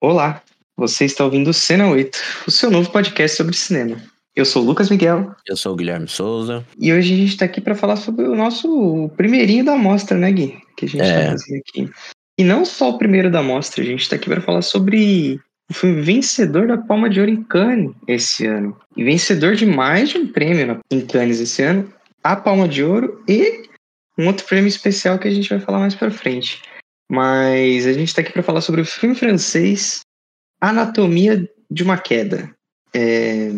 Olá, você está ouvindo o Cena 8, o seu novo podcast sobre cinema. Eu sou o Lucas Miguel. Eu sou o Guilherme Souza. E hoje a gente está aqui para falar sobre o nosso primeirinho da mostra, né, Gui? Que a gente está É. fazendo aqui. E não só o primeiro da mostra, a gente está aqui para falar sobre o filme vencedor da Palma de Ouro em Cannes esse ano. E vencedor de mais de um prêmio em Cannes esse ano, a Palma de Ouro e um outro prêmio especial que a gente vai falar mais para frente. Mas a gente está aqui para falar sobre o filme francês Anatomia de uma Queda. É,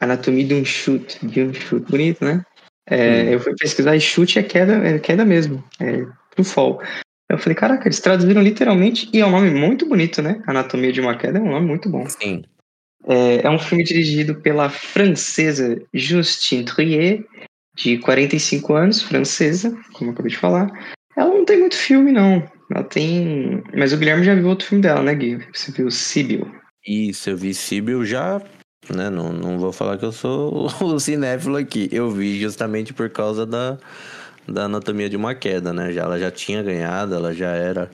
Anatomia de um chute. De um chute. Bonito, né? É, Hum. Eu fui pesquisar e chute é queda, é queda mesmo. É do fall. Eu falei, caraca, eles traduziram literalmente e é um nome muito bonito, né? Anatomia de uma Queda é um nome muito bom. Sim. É, é um filme dirigido pela francesa Justine Trier, de 45 anos, francesa, como eu acabei de falar. Ela não tem muito filme, não. Ela tem. Mas o Guilherme já viu outro filme dela, né, Gui? Você viu Sibyl. Isso, eu vi Sibyl já. Né, não, não vou falar que eu sou o cinéfilo aqui. Eu vi justamente por causa da, da anatomia de uma queda, né? Já, ela já tinha ganhado, ela já era.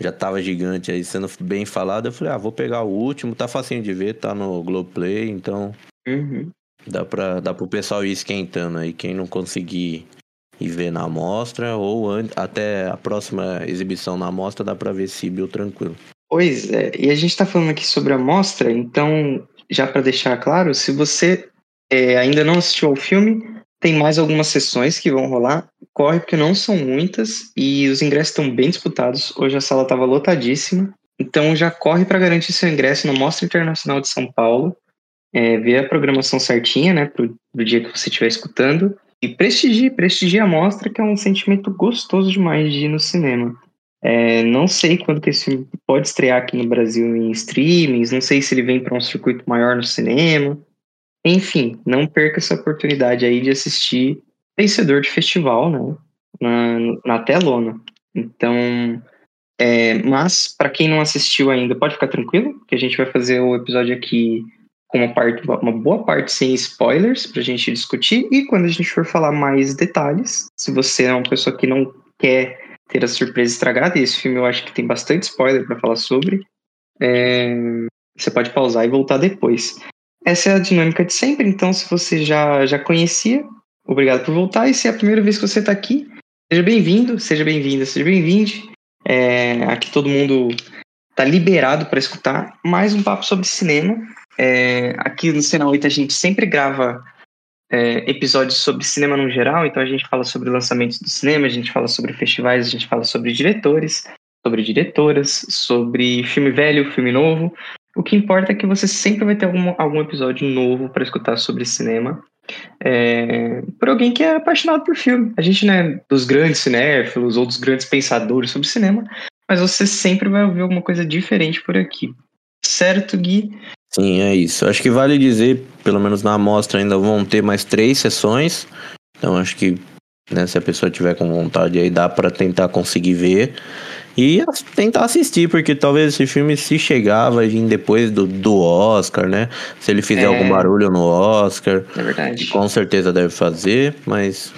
Já tava gigante aí sendo bem falada. Eu falei, ah, vou pegar o último, tá facinho de ver, tá no Globoplay, então Uhum. dá, pra, dá pro pessoal ir esquentando aí. Quem não conseguir ir ver na amostra, ou até a próxima exibição na amostra, dá pra ver Sibyl tranquilo. Pois é, e a gente tá falando aqui sobre a mostra, então, já para deixar claro, se você é, ainda não assistiu ao filme, tem mais algumas sessões que vão rolar. Corre, porque não são muitas e os ingressos estão bem disputados. Hoje a sala estava lotadíssima. Então já corre para garantir seu ingresso na Mostra Internacional de São Paulo. É, vê a programação certinha, né, pro dia que você estiver escutando. E prestigie, prestigie a mostra, que é um sentimento gostoso demais de ir no cinema. É, não sei quando que esse filme pode estrear aqui no Brasil em streamings, não sei se ele vem para um circuito maior no cinema. Enfim, não perca essa oportunidade aí de assistir vencedor de festival, né? Na, na telona. Então, é, mas para quem não assistiu ainda, pode ficar tranquilo, que a gente vai fazer o episódio aqui com uma, parte, uma boa parte sem spoilers pra gente discutir. E quando a gente for falar mais detalhes, se você é uma pessoa que não quer ter a surpresa estragada, e esse filme eu acho que tem bastante spoiler para falar sobre, é, você pode pausar e voltar depois. Essa é a dinâmica de sempre, então se você já, já conhecia, obrigado por voltar, e se é a primeira vez que você está aqui, seja bem-vindo, seja bem-vinda, seja bem-vinde. É, aqui todo mundo está liberado para escutar mais um papo sobre cinema. É, aqui no Cena 8 a gente sempre grava é, episódios sobre cinema no geral, então a gente fala sobre lançamentos do cinema, a gente fala sobre festivais, a gente fala sobre diretores, sobre diretoras, sobre filme velho, filme novo. O que importa é que você sempre vai ter algum, algum episódio novo para escutar sobre cinema. É, por alguém que é apaixonado por filme. A gente não é dos grandes cinéfilos ou dos grandes pensadores sobre cinema, mas você sempre vai ouvir alguma coisa diferente por aqui. Certo, Gui? Sim, é isso. Acho que vale dizer, pelo menos na amostra ainda vão ter mais três sessões. Então acho que né, se a pessoa tiver com vontade aí dá pra tentar conseguir ver e tentar assistir, porque talvez esse filme se chegar vai vir depois do, do Oscar, né? Se ele fizer É. algum barulho no Oscar, É verdade. com certeza deve fazer, mas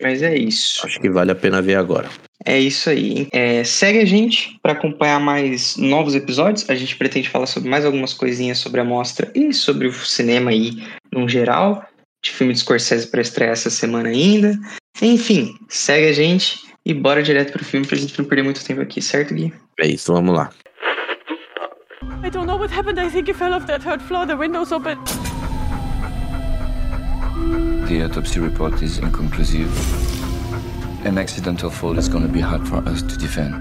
Mas é isso. acho que vale a pena ver agora. É isso aí. hein? É, segue a gente para acompanhar mais novos episódios. A gente pretende falar sobre mais algumas coisinhas sobre a mostra e sobre o cinema aí no geral. De filme de Scorsese para estrear essa semana ainda. Enfim, segue a gente e bora direto pro filme pra gente não perder muito tempo aqui, certo, Gui? É isso, vamos lá. I don't know what happened. I think he fell off that third floor. The window's open. The autopsy report is inconclusive. An accidental fall is gonna be hard for us to defend.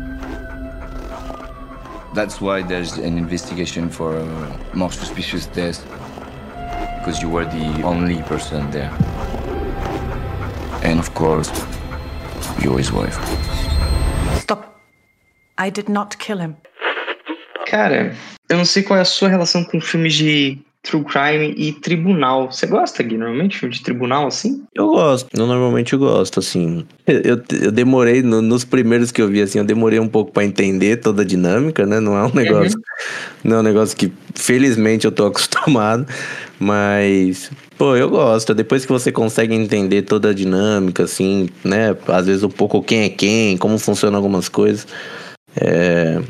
That's why there's an investigation for a more suspicious death. Because you were the only person there. And of course, you're his wife. Stop. I did not kill him. Cara, eu não sei qual é a sua relação com filmes de true crime e tribunal. Você gosta, Gui, normalmente, de tribunal assim? Eu gosto, eu normalmente gosto, assim. Eu, eu demorei, no- nos primeiros que eu vi, assim, eu demorei um pouco pra entender toda a dinâmica, né? Não é um negócio. Não é um negócio que, felizmente, eu tô acostumado. Mas, pô, eu gosto. Depois que você consegue entender toda a dinâmica, assim, né? Às vezes um pouco quem é quem, como funcionam algumas coisas. É,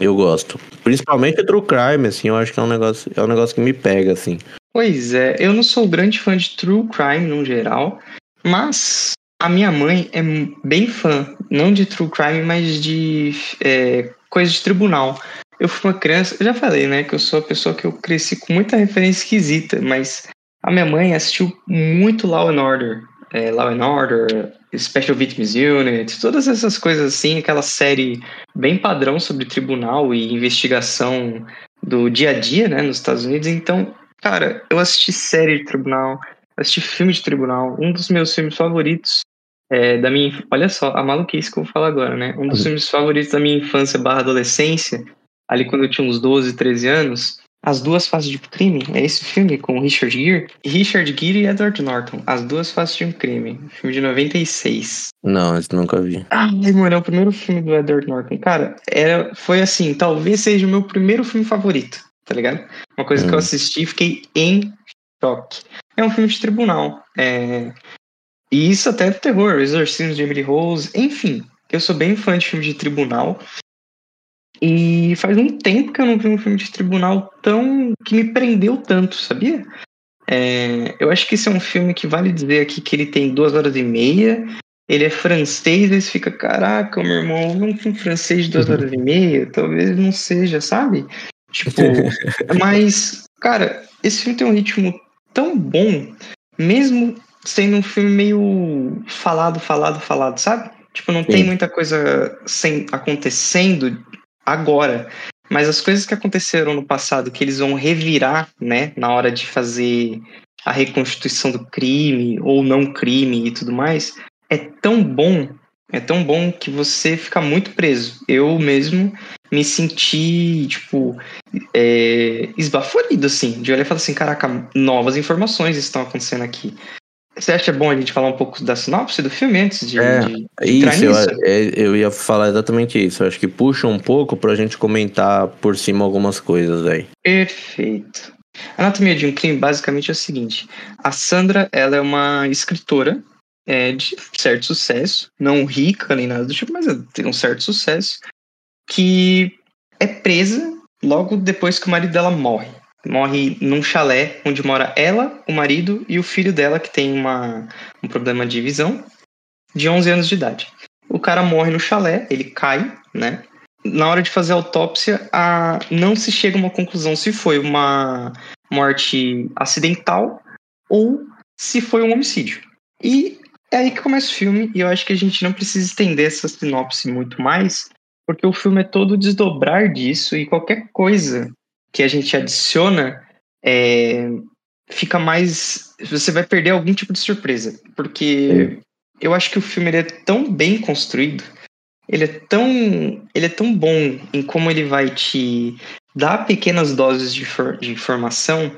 Eu gosto. Principalmente True Crime, assim, eu acho que é um negócio, é um negócio que me pega, assim. Pois é, eu não sou grande fã de True Crime no geral, mas a minha mãe é bem fã, não de True Crime, mas de é, coisa de tribunal. Eu fui uma criança, eu já falei, né, que eu sou a pessoa que eu cresci com muita referência esquisita, mas a minha mãe assistiu muito Law and Order. É, Law and Order, Special Victims Unit, todas essas coisas assim, aquela série bem padrão sobre tribunal e investigação do dia a dia, né, nos Estados Unidos. Então, cara, eu assisti série de tribunal, assisti filme de tribunal. Um dos meus filmes favoritos é, da minha. Olha só, a maluquice que eu vou falar agora, né? Um dos uhum. filmes favoritos da minha infância barra adolescência, ali quando eu tinha uns 12, 13 anos, as Duas Faces de um Crime, é esse filme com Richard Gere. Richard Gere e Edward Norton, As Duas Faces de um Crime, filme de 96. Não, esse nunca vi. Ai, mano, é o primeiro filme do Edward Norton. Cara, era, foi assim, talvez seja o meu primeiro filme favorito, tá ligado? Uma coisa hum. que eu hum. assisti e fiquei em choque. É um filme de tribunal. É... E isso até é terror, Exorcismo de Emily Rose, enfim. Eu sou bem fã de filme de tribunal. E faz um tempo que eu não vi um filme de tribunal tão. que me prendeu tanto, sabia? É, eu acho que esse é um filme que vale dizer aqui que ele tem duas horas e meia. Ele é francês, aí você fica, caraca, meu irmão, um filme francês de duas uhum. horas e meia, talvez não seja, sabe? Tipo, mas, cara, esse filme tem um ritmo tão bom, mesmo sendo um filme meio falado, falado, falado, sabe? Tipo, não Sim. tem muita coisa sem, acontecendo agora. Mas as coisas que aconteceram no passado, que eles vão revirar, né, na hora de fazer a reconstituição do crime ou não crime e tudo mais, é tão bom, é tão bom que você fica muito preso. Eu mesmo me senti, tipo, é, esbaforido, assim, de olhar e falar assim, caraca, novas informações estão acontecendo aqui. Você acha bom a gente falar um pouco da sinopse do filme antes de, é, de isso, eu, é, eu, ia falar exatamente isso. Eu acho que puxa um pouco pra gente comentar por cima algumas coisas aí. Perfeito. A Anatomia de um Crime basicamente é o seguinte: a Sandra ela é uma escritora é, de certo sucesso, não rica nem nada do tipo, mas tem um certo sucesso, que é presa logo depois que o marido dela morre morre num chalé onde mora ela, o marido e o filho dela, que tem uma, um problema de visão, de 11 anos de idade. O cara morre no chalé, ele cai, né? Na hora de fazer a autópsia, a, não se chega a uma conclusão se foi uma morte acidental ou se foi um homicídio. E é aí que começa o filme, e eu acho que a gente não precisa estender essa sinopse muito mais, porque o filme é todo desdobrar disso e qualquer coisa que a gente adiciona, é, fica mais. Você vai perder algum tipo de surpresa. Porque eu acho que o filme é tão bem construído, ele é tão, ele é tão bom em como ele vai te dar pequenas doses de, for, de informação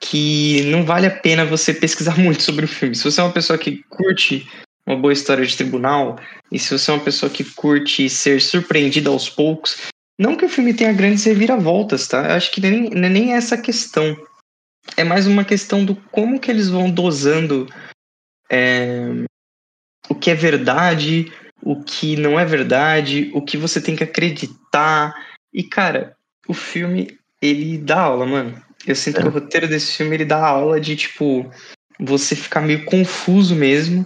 que não vale a pena você pesquisar muito sobre o filme. Se você é uma pessoa que curte uma boa história de tribunal, e se você é uma pessoa que curte ser surpreendida aos poucos, não que o filme tenha grandes reviravoltas, tá? Eu acho que nem, é nem essa questão. É mais uma questão do como que eles vão dosando é, o que é verdade, o que não é verdade, o que você tem que acreditar. E, cara, o filme, ele dá aula, mano. Eu sinto é. que o roteiro desse filme, ele dá aula de, tipo, você ficar meio confuso mesmo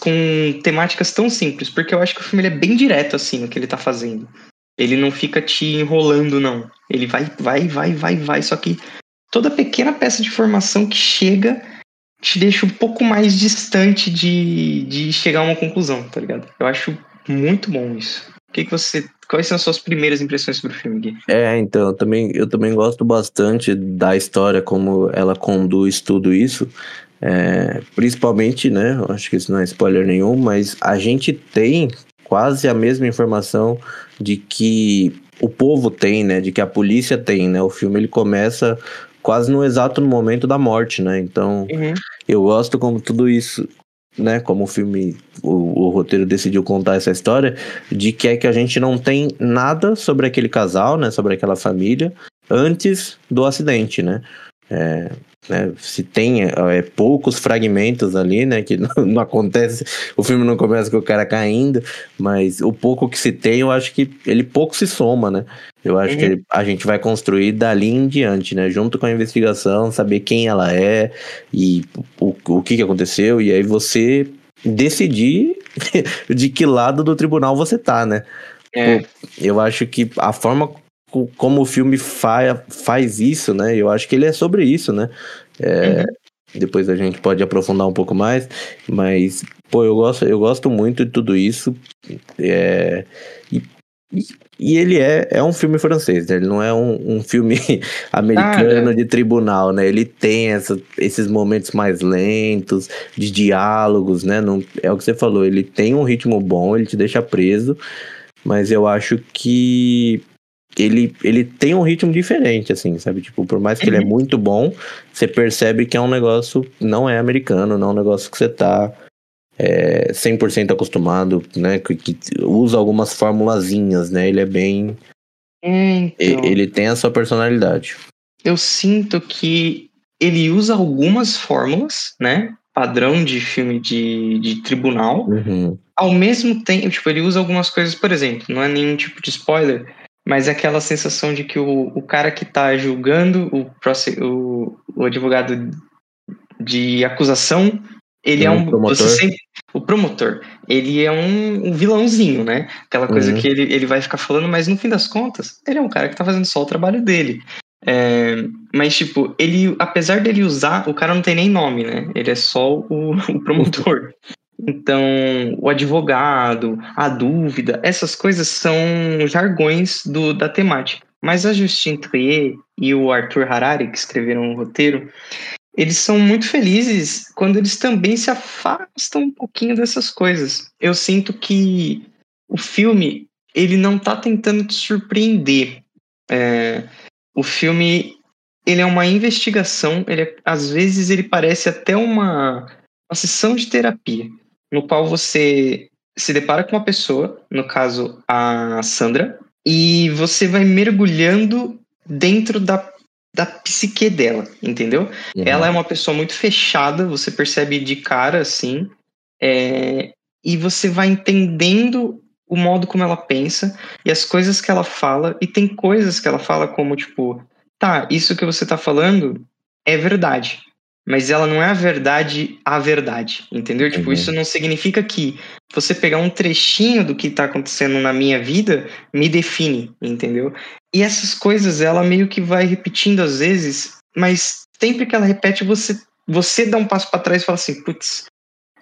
com temáticas tão simples. Porque eu acho que o filme ele é bem direto, assim, no que ele tá fazendo. Ele não fica te enrolando, não. Ele vai, vai, vai, vai, vai. Só que toda pequena peça de informação que chega te deixa um pouco mais distante de, de chegar a uma conclusão, tá ligado? Eu acho muito bom isso. O que, que você. Quais são as suas primeiras impressões sobre o filme, Gui? É, então, eu também, eu também gosto bastante da história, como ela conduz tudo isso. É, principalmente, né? Acho que isso não é spoiler nenhum, mas a gente tem quase a mesma informação de que o povo tem, né? De que a polícia tem, né? O filme ele começa quase no exato momento da morte, né? Então, uhum. eu gosto como tudo isso, né? Como o filme, o, o, roteiro decidiu contar essa história, de que é que a gente não tem nada sobre aquele casal, né? Sobre aquela família antes do acidente, né? É, né, se tem é, poucos fragmentos ali, né? Que não, não, acontece, o filme não começa com o cara caindo, mas o pouco que se tem, eu acho que ele pouco se soma, né? Eu acho uhum. que ele, a gente vai construir dali em diante, né? Junto com a investigação, saber quem ela é e o, o que, que aconteceu, e aí você decidir de que lado do tribunal você tá, né? É. Eu acho que a forma como o filme fa faz isso, né? Eu acho que ele é sobre isso, né? É, uhum. Depois a gente pode aprofundar um pouco mais, mas pô, eu gosto, eu gosto muito de tudo isso. É, e, e, ele é, é um filme francês, né? Ele não é um, um filme americano ah, é. de tribunal, né? Ele tem essa, esses momentos mais lentos, de diálogos, né? Não, é o que você falou, ele tem um ritmo bom, ele te deixa preso, mas eu acho que ele, ele tem um ritmo diferente, assim, sabe? Tipo, por mais que ele é uhum. muito bom, você percebe que é um negócio, não é americano, não é um negócio que você tá é, 100% acostumado, né? Que, que, usa algumas formulazinhas, né? Ele é bem... Então, ele tem a sua personalidade. Eu sinto que ele usa algumas fórmulas, né? Padrão de filme de, de tribunal. Uhum. Ao mesmo tempo, tipo, ele usa algumas coisas, por exemplo, não é nenhum tipo de spoiler, mas é aquela sensação de que o, o cara que está julgando, o, o, o advogado de acusação, ele é um. Promotor. Sempre, o promotor, ele é um, um vilãozinho, né? Aquela coisa uhum. que ele, ele vai ficar falando, mas no fim das contas, ele é um cara que tá fazendo só o trabalho dele. É, mas, tipo, ele, apesar dele usar, o cara não tem nem nome, né? Ele é só o, o promotor. Então, o advogado, a dúvida, essas coisas são jargões do, da temática. Mas a Justine Trier e o Arthur Harari, que escreveram o roteiro, eles são muito felizes quando eles também se afastam um pouquinho dessas coisas. Eu sinto que o filme ele não está tentando te surpreender. É, o filme ele é uma investigação. Ele é, às vezes ele parece até uma, uma sessão de terapia no qual você se depara com uma pessoa, no caso a Sandra, e você vai mergulhando dentro da, da psique dela, entendeu? Uhum. Ela é uma pessoa muito fechada, você percebe de cara assim, é, e você vai entendendo o modo como ela pensa e as coisas que ela fala, e tem coisas que ela fala como tipo, tá, isso que você tá falando é verdade mas ela não é a verdade a verdade, entendeu? Tipo, uhum. isso não significa que você pegar um trechinho do que está acontecendo na minha vida me define, entendeu? E essas coisas ela meio que vai repetindo às vezes, mas sempre que ela repete, você você dá um passo para trás e fala assim, putz,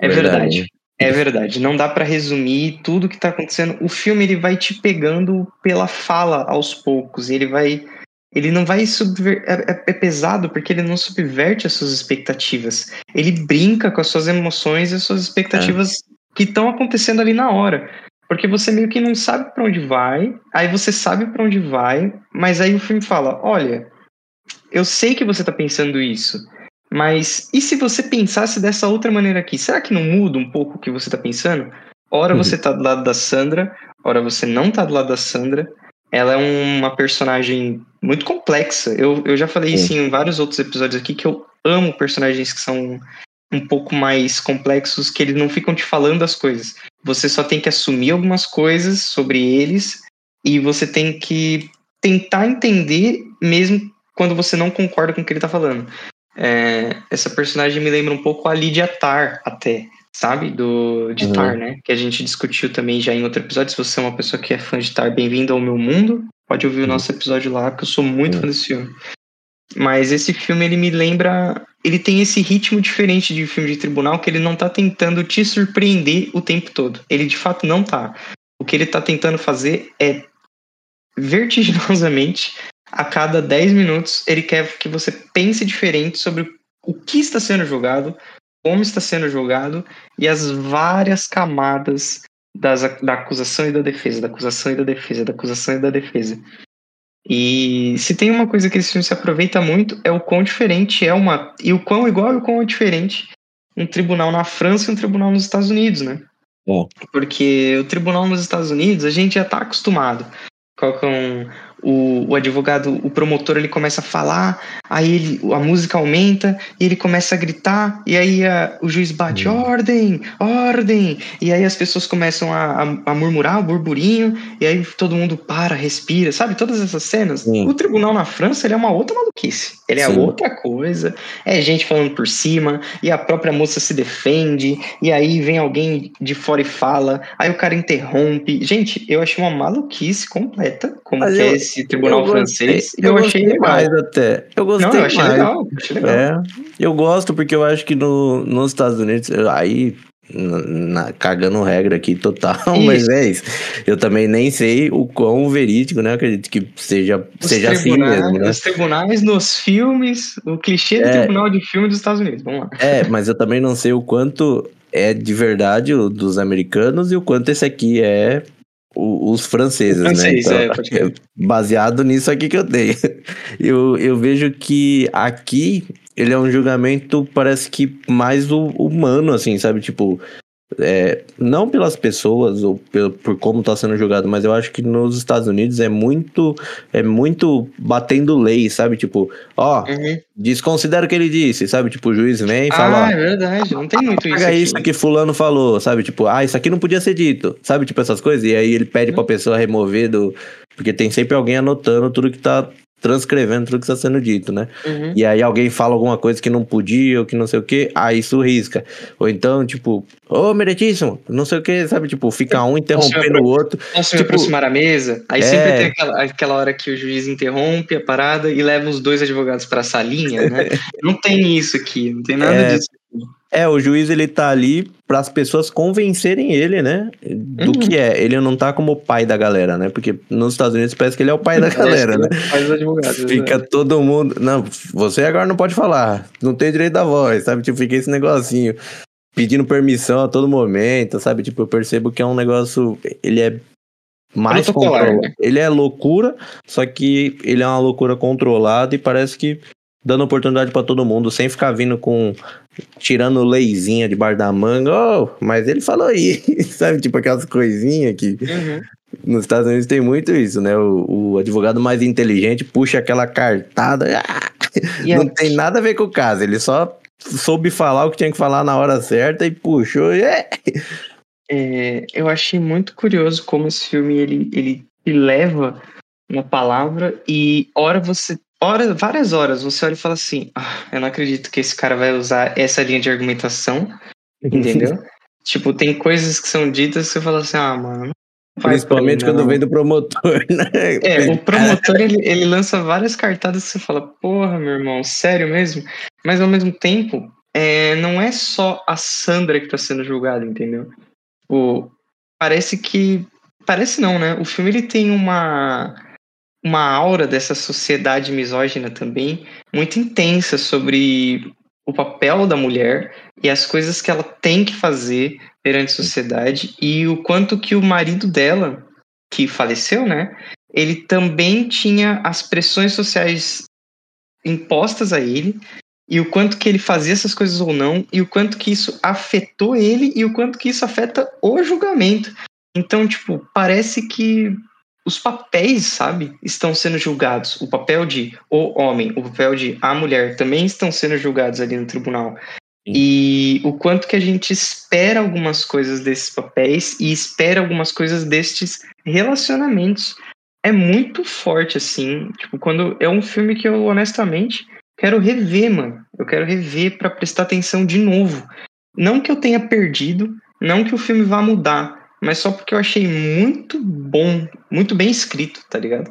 é verdade. verdade. É verdade, não dá para resumir tudo que tá acontecendo. O filme ele vai te pegando pela fala aos poucos, ele vai ele não vai subver... É, é, é, pesado porque ele não subverte as suas expectativas. Ele brinca com as suas emoções e as suas expectativas é. que estão acontecendo ali na hora. Porque você meio que não sabe para onde vai, aí você sabe para onde vai, mas aí o filme fala: olha, eu sei que você tá pensando isso, mas e se você pensasse dessa outra maneira aqui? Será que não muda um pouco o que você tá pensando? Ora uhum. você tá do lado da Sandra, ora você não tá do lado da Sandra. Ela é uma personagem muito complexa. Eu, eu já falei Sim. isso em vários outros episódios aqui, que eu amo personagens que são um pouco mais complexos, que eles não ficam te falando as coisas. Você só tem que assumir algumas coisas sobre eles e você tem que tentar entender mesmo quando você não concorda com o que ele tá falando. É, essa personagem me lembra um pouco a Lydia Tar, até, sabe? Do, de uhum. Tar, né? Que a gente discutiu também já em outro episódio. Se você é uma pessoa que é fã de Tar, bem-vindo ao meu mundo. Pode ouvir o uhum. nosso episódio lá, que eu sou muito uhum. fã desse filme. Mas esse filme, ele me lembra. Ele tem esse ritmo diferente de filme de tribunal, que ele não tá tentando te surpreender o tempo todo. Ele de fato não tá. O que ele tá tentando fazer é vertiginosamente, a cada 10 minutos, ele quer que você pense diferente sobre o que está sendo julgado, como está sendo julgado e as várias camadas das, da acusação e da defesa, da acusação e da defesa, da acusação e da defesa. E se tem uma coisa que esse filme se aproveita muito é o quão diferente é uma. E o quão igual e o quão é diferente um tribunal na França e um tribunal nos Estados Unidos, né? É. Porque o tribunal nos Estados Unidos a gente já está acostumado. Colocam o, o advogado, o promotor, ele começa a falar, aí ele, a música aumenta e ele começa a gritar, e aí a, o juiz bate: ordem, ordem, e aí as pessoas começam a, a, a murmurar, o burburinho, e aí todo mundo para, respira, sabe? Todas essas cenas. O tribunal na França, ele é uma outra maluquice, ele é Sim. outra coisa, é gente falando por cima, e a própria moça se defende, e aí vem alguém de fora e fala, aí o cara interrompe. Gente, eu achei uma maluquice completa, como Mas que é eu- esse tribunal eu gostei- francês. Eu, Eu, achei gostei legal. mais até. Eu gostei Não, eu achei mais. legal. Achei legal. É, eu gosto porque eu acho que no, nos Estados Unidos, aí, na, na- cagando regra aqui total, mas Isso. é isso. Eu também nem sei o quão verídico, né? Eu acredito que seja, Os seja assim mesmo, né? Os tribunais nos filmes, o clichê do É. tribunal de filme dos Estados Unidos. Vamos lá. É, mas eu também não sei o quanto é de verdade o dos americanos e o quanto esse aqui é os franceses, O francês, né? é, pode crer. baseado nisso aqui que eu tenho. Eu, eu vejo que aqui ele é um julgamento, parece que mais hu- humano, assim, sabe? Tipo, é, não pelas pessoas ou pelo, por como tá sendo julgado, mas eu acho que nos Estados Unidos é muito, é muito batendo lei, sabe? Tipo, ó, Uhum. desconsidera o que ele disse, sabe? Tipo, o juiz vem e fala, Ah, é verdade. Não tem muito isso. Paga isso que fulano falou, sabe? Tipo, ah, isso aqui não podia ser dito, sabe? Tipo, essas coisas. E aí ele pede pra pessoa remover do. Porque tem sempre alguém anotando tudo que tá transcrevendo tudo que está sendo dito, né? Uhum. E aí alguém fala alguma coisa que não podia ou que não sei o que, aí isso risca. Ou então, tipo, ô, meritíssimo, não sei o que, sabe? Tipo, fica um interrompendo o outro. Posso me Tipo, aproximar à mesa? Aí é. sempre tem aquela, aquela hora que o juiz interrompe a parada e leva os dois advogados pra salinha, né? não tem isso aqui, não tem nada É. disso. É, o juiz ele tá ali para as pessoas convencerem ele, né? Do Uhum. que é. Ele não tá como o pai da galera, né? Porque nos Estados Unidos parece que ele é o pai da galera, né? Faz os advogados. Fica todo mundo. Não, você agora não pode falar. Não tem direito da voz, sabe? Tipo, fica esse negocinho. Pedindo permissão a todo momento, sabe? Tipo, eu percebo que é um negócio. Ele é mais controlado. né? Ele é loucura, só que ele é uma loucura controlada e parece que dando oportunidade pra todo mundo, sem ficar vindo com. tirando leizinha de bar da manga. Oh, mas ele falou aí, sabe? Tipo aquelas coisinhas que. Uhum. Nos Estados Unidos tem muito isso, né? O, o advogado mais inteligente puxa aquela cartada. ah, não tem nada a ver com o caso. Ele só soube falar o que tinha que falar na hora certa e puxou. e é. É, eu achei muito curioso como esse filme ele, ele te leva uma palavra e hora você hora, várias horas você olha e fala assim, ah, eu não acredito que esse cara vai usar essa linha de argumentação, entendeu? tipo, tem coisas que são ditas que você fala assim, ah, mano. Principalmente quando vem do promotor, né? É, o promotor ele, ele lança várias cartadas que você fala, porra, meu irmão, sério mesmo? Mas ao mesmo tempo, é, não é só a Sandra que tá sendo julgada, entendeu? Tipo, parece que. Parece não, né? O filme ele tem uma, uma aura dessa sociedade misógina também, muito intensa sobre o papel da mulher e as coisas que ela tem que fazer perante a sociedade e o quanto que o marido dela, que faleceu, né? Ele também tinha as pressões sociais impostas a ele e o quanto que ele fazia essas coisas ou não e o quanto que isso afetou ele e o quanto que isso afeta o julgamento. Então, tipo, parece que os papéis, sabe, estão sendo julgados. O papel de o homem, o papel de a mulher também estão sendo julgados ali no tribunal. Sim. E o quanto que a gente espera algumas coisas desses papéis e espera algumas coisas destes relacionamentos. É muito forte, assim. Tipo, quando é um filme que eu, honestamente, quero rever, mano. Eu quero rever pra prestar atenção de novo. Não que eu tenha perdido, não que o filme vá mudar, mas só porque eu achei muito bom, muito bem escrito, tá ligado?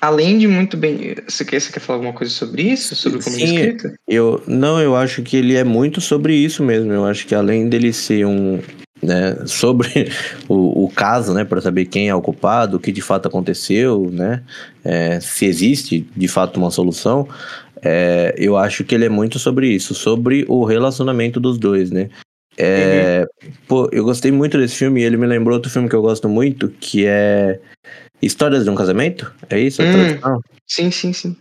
Além de muito bem. Você quer, você quer falar alguma coisa sobre isso? Sobre como é Sim. escrito? Eu, não, eu acho que ele é muito sobre isso mesmo. Eu acho que além dele ser um. Né, sobre o, o caso, né, para saber quem é o culpado, o que de fato aconteceu, né, é, se existe de fato uma solução, é, eu acho que ele é muito sobre isso, sobre o relacionamento dos dois, né. É, Pô, eu gostei muito desse filme e ele me lembrou outro filme que eu gosto muito, que é Histórias de um Casamento, é isso? a Hum. Sim, sim, sim.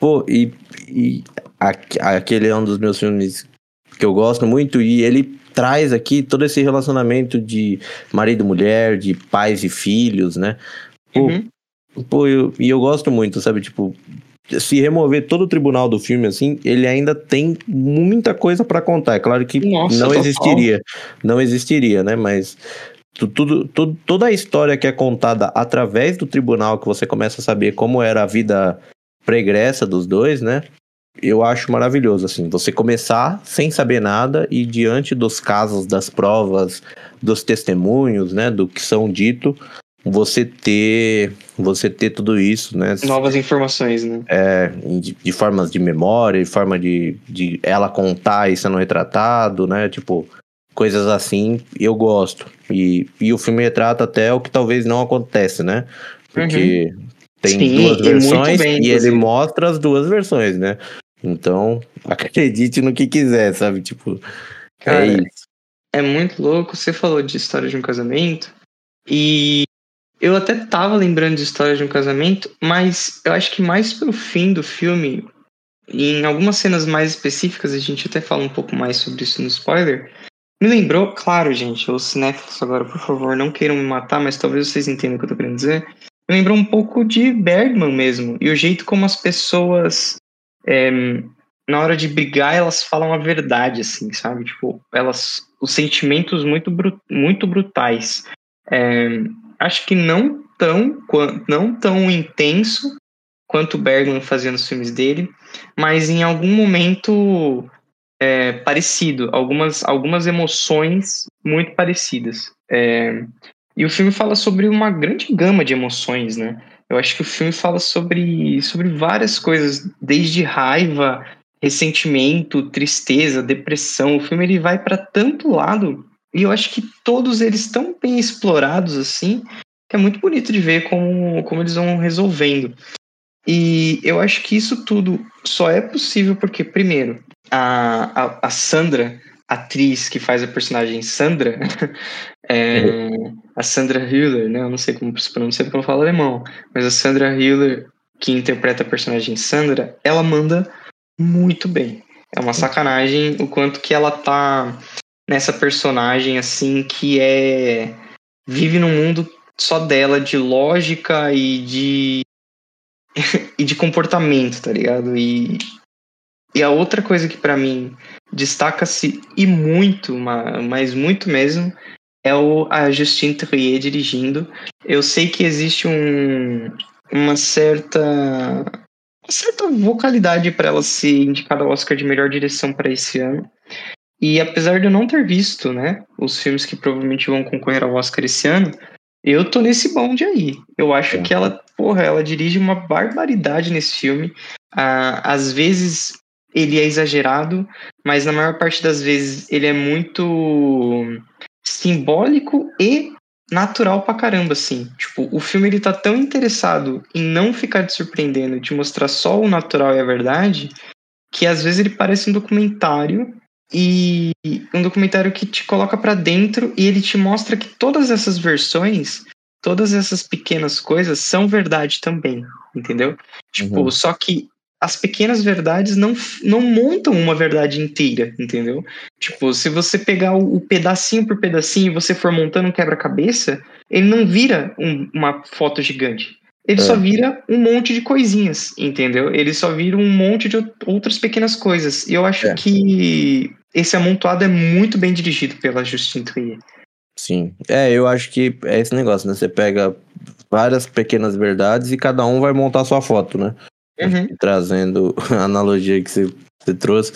Pô, e, e aque- aquele é um dos meus filmes que eu gosto muito e ele traz aqui todo esse relacionamento de marido e mulher, de pais e filhos, né? Pô, Uhum. pô, eu, e eu gosto muito, sabe? Tipo, se remover todo o tribunal do filme, assim, ele ainda tem muita coisa para contar. É claro que Nossa, não existiria, não existiria, né? Mas tu- tudo, tudo, toda a história que é contada através do tribunal, que você começa a saber como era a vida pregressa dos dois, né? Eu acho maravilhoso, assim, você começar sem saber nada e diante dos casos, das provas, dos testemunhos, né, do que são dito, você ter, você ter tudo isso, né? Novas informações, né? É, de, de formas de memória, de forma de, de ela contar e sendo retratado, né? Tipo, coisas assim, eu gosto. E, e o filme retrata até o que talvez não acontece, né? Porque tem Uhum. Sim, duas e versões bem, e ele mostra as duas versões, né? Então, acredite no que quiser, sabe? Tipo, Cara, é isso. É muito louco. Você falou de história de um casamento e eu até tava lembrando de história de um casamento, mas eu acho que mais pro fim do filme, em algumas cenas mais específicas, a gente até fala um pouco mais sobre isso no spoiler. Me lembrou, claro, gente, os cinéfilos agora, por favor, não queiram me matar, mas talvez vocês entendam o que eu tô querendo dizer. Me lembrou um pouco de Bergman mesmo, e o jeito como as pessoas é, na hora de brigar, elas falam a verdade, assim, sabe? Tipo, elas. Os sentimentos muito, muito brutais. É, acho que não tão, não tão intenso quanto o Bergman fazia nos filmes dele, mas em algum momento é, parecido. Algumas, algumas emoções muito parecidas. É, e o filme fala sobre uma grande gama de emoções, né? Eu acho que o filme fala sobre, sobre várias coisas, desde raiva, ressentimento, tristeza, depressão. O filme ele vai para tanto lado e eu acho que todos eles estão bem explorados assim, que é muito bonito de ver como, como eles vão resolvendo. E eu acho que isso tudo só é possível porque, primeiro, a, a, a Sandra, atriz que faz a personagem Sandra, é, a Sandra Hüller, né? Eu não sei como se pronuncia porque eu não falo alemão, mas a Sandra Hüller, que interpreta a personagem Sandra, ela manda muito bem. É uma sacanagem o quanto que ela tá nessa personagem assim que é vive num mundo só dela de lógica e de e de comportamento, tá ligado? E e a outra coisa que pra mim destaca-se e muito, ma- mas muito mesmo, é o, a Justine Trier dirigindo. Eu sei que existe um, uma certa uma certa vocalidade para ela ser indicada ao Oscar de melhor direção para esse ano. E apesar de eu não ter visto, né, os filmes que provavelmente vão concorrer ao Oscar esse ano, eu tô nesse bonde aí. Eu acho É. que ela, porra, ela dirige uma barbaridade nesse filme. Ah, às vezes ele é exagerado, mas na maior parte das vezes ele é muito simbólico e natural pra caramba, assim. Tipo, o filme ele tá tão interessado em não ficar te surpreendendo, te mostrar só o natural e a verdade, que às vezes ele parece um documentário e um documentário que te coloca pra dentro e ele te mostra que todas essas versões, todas essas pequenas coisas são verdade também, entendeu? Tipo, Uhum. só que as pequenas verdades não, não montam uma verdade inteira, entendeu? Tipo, se você pegar o, o pedacinho por pedacinho e você for montando um quebra-cabeça, ele não vira um- uma foto gigante. Ele É. só vira um monte de coisinhas, entendeu? Ele só vira um monte de ou- outras pequenas coisas. E eu acho É. que esse amontoado é muito bem dirigido pela Justine Trier. Sim. É, eu acho que é esse negócio, né? Você pega várias pequenas verdades e cada um vai montar sua foto, né? Uhum. Trazendo a analogia que você, você trouxe,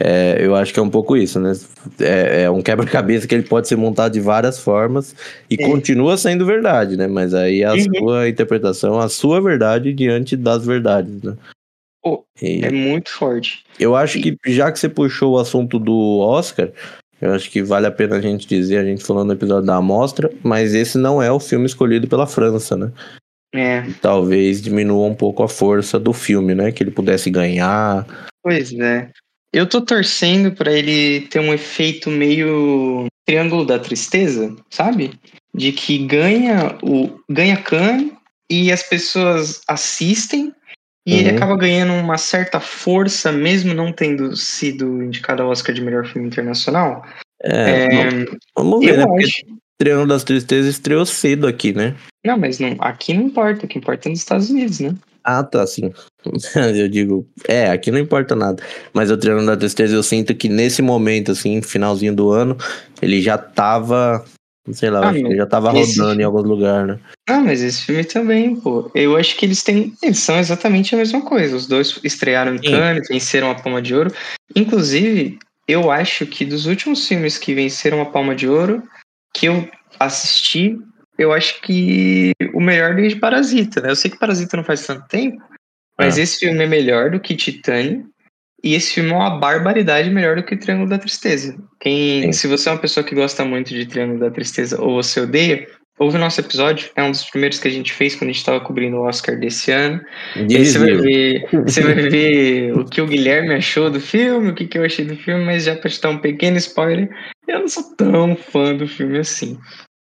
é, eu acho que é um pouco isso, né? É, é um quebra-cabeça que ele pode ser montado de várias formas e É. continua sendo verdade, né? Mas aí a Uhum. sua interpretação, a sua verdade diante das verdades, né? Pô, E É muito forte. eu acho que já que você puxou o assunto do Oscar, eu acho que vale a pena a gente dizer, a gente falou no episódio da amostra, mas esse não é o filme escolhido pela França, né? É, Talvez diminua um pouco a força do filme, né? Que ele pudesse ganhar. Pois é. Eu tô torcendo pra ele ter um efeito meio triângulo da tristeza, sabe? De que ganha o ganha Cannes e as pessoas assistem e ele Uhum. acaba ganhando uma certa força mesmo não tendo sido indicado ao Oscar de melhor filme internacional. É, É, vamos ver, né? Acho. Triângulo das Tristezas estreou cedo aqui, né? Não, mas não, aqui não importa, o que importa é nos Estados Unidos, né? Ah, tá, sim. eu digo, é, aqui não importa nada. Mas o Triângulo da Tristeza eu sinto que nesse momento, assim, finalzinho do ano, ele já tava. Sei lá, Ah, ele já tava esse rodando em alguns lugares, né? Ah, mas esse filme também, pô. Eu acho que eles têm. Eles são exatamente a mesma coisa. Os dois estrearam em Sim. Cannes, venceram a Palma de Ouro. Inclusive, eu acho que dos últimos filmes que venceram a Palma de Ouro, que eu assisti, eu acho que o melhor desde Parasita, né? Eu sei que Parasita não faz tanto tempo, mas É. esse filme é melhor do que Titânio. E esse filme é uma barbaridade melhor do que Triângulo da Tristeza. Quem, Sim. se você é uma pessoa que gosta muito de Triângulo da Tristeza ou você odeia, ouve o nosso episódio. É um dos primeiros que a gente fez quando a gente estava cobrindo o Oscar desse ano. E aí você vai ver, você vai ver o que o Guilherme achou do filme, o que, que eu achei do filme, mas já pra te dar um pequeno spoiler, eu não sou tão fã do filme assim.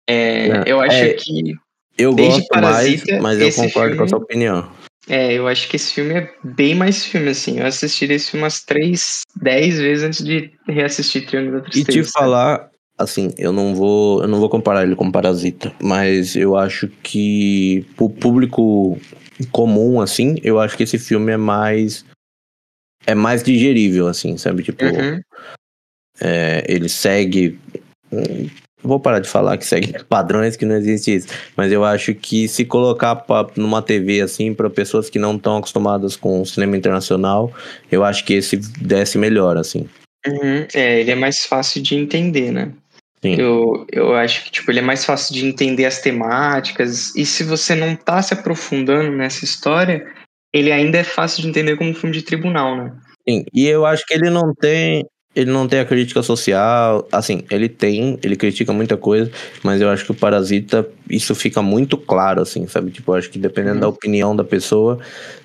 É, É, eu acho é, que Eu gosto mais, Parasita, mas eu concordo com a filme- sua opinião. É, eu acho que esse filme é bem mais filme, assim. Eu assisti esse filme umas três, dez vezes antes de reassistir Triângulo da E Tristeza. te falar, assim, eu não vou, eu não vou comparar ele com Parasita, mas eu acho que pro público comum, assim, eu acho que esse filme é mais é mais digerível, assim, sabe? Tipo, Uhum. é, ele segue. Vou parar de falar que segue padrões que não existe isso. Mas eu acho que se colocar pra, numa TV assim, para pessoas que não estão acostumadas com o cinema internacional, eu acho que esse desce melhor, assim. Uhum. É, ele é mais fácil de entender, né? Sim. Eu, eu acho que tipo, ele é mais fácil de entender as temáticas. E se você não tá se aprofundando nessa história, ele ainda é fácil de entender como um filme de tribunal, né? Sim, e eu acho que ele não tem. Ele não tem a crítica social. Assim, ele tem, ele critica muita coisa, mas eu acho que o Parasita, isso fica muito claro, assim, sabe? Tipo, eu acho que dependendo Uhum. da opinião da pessoa,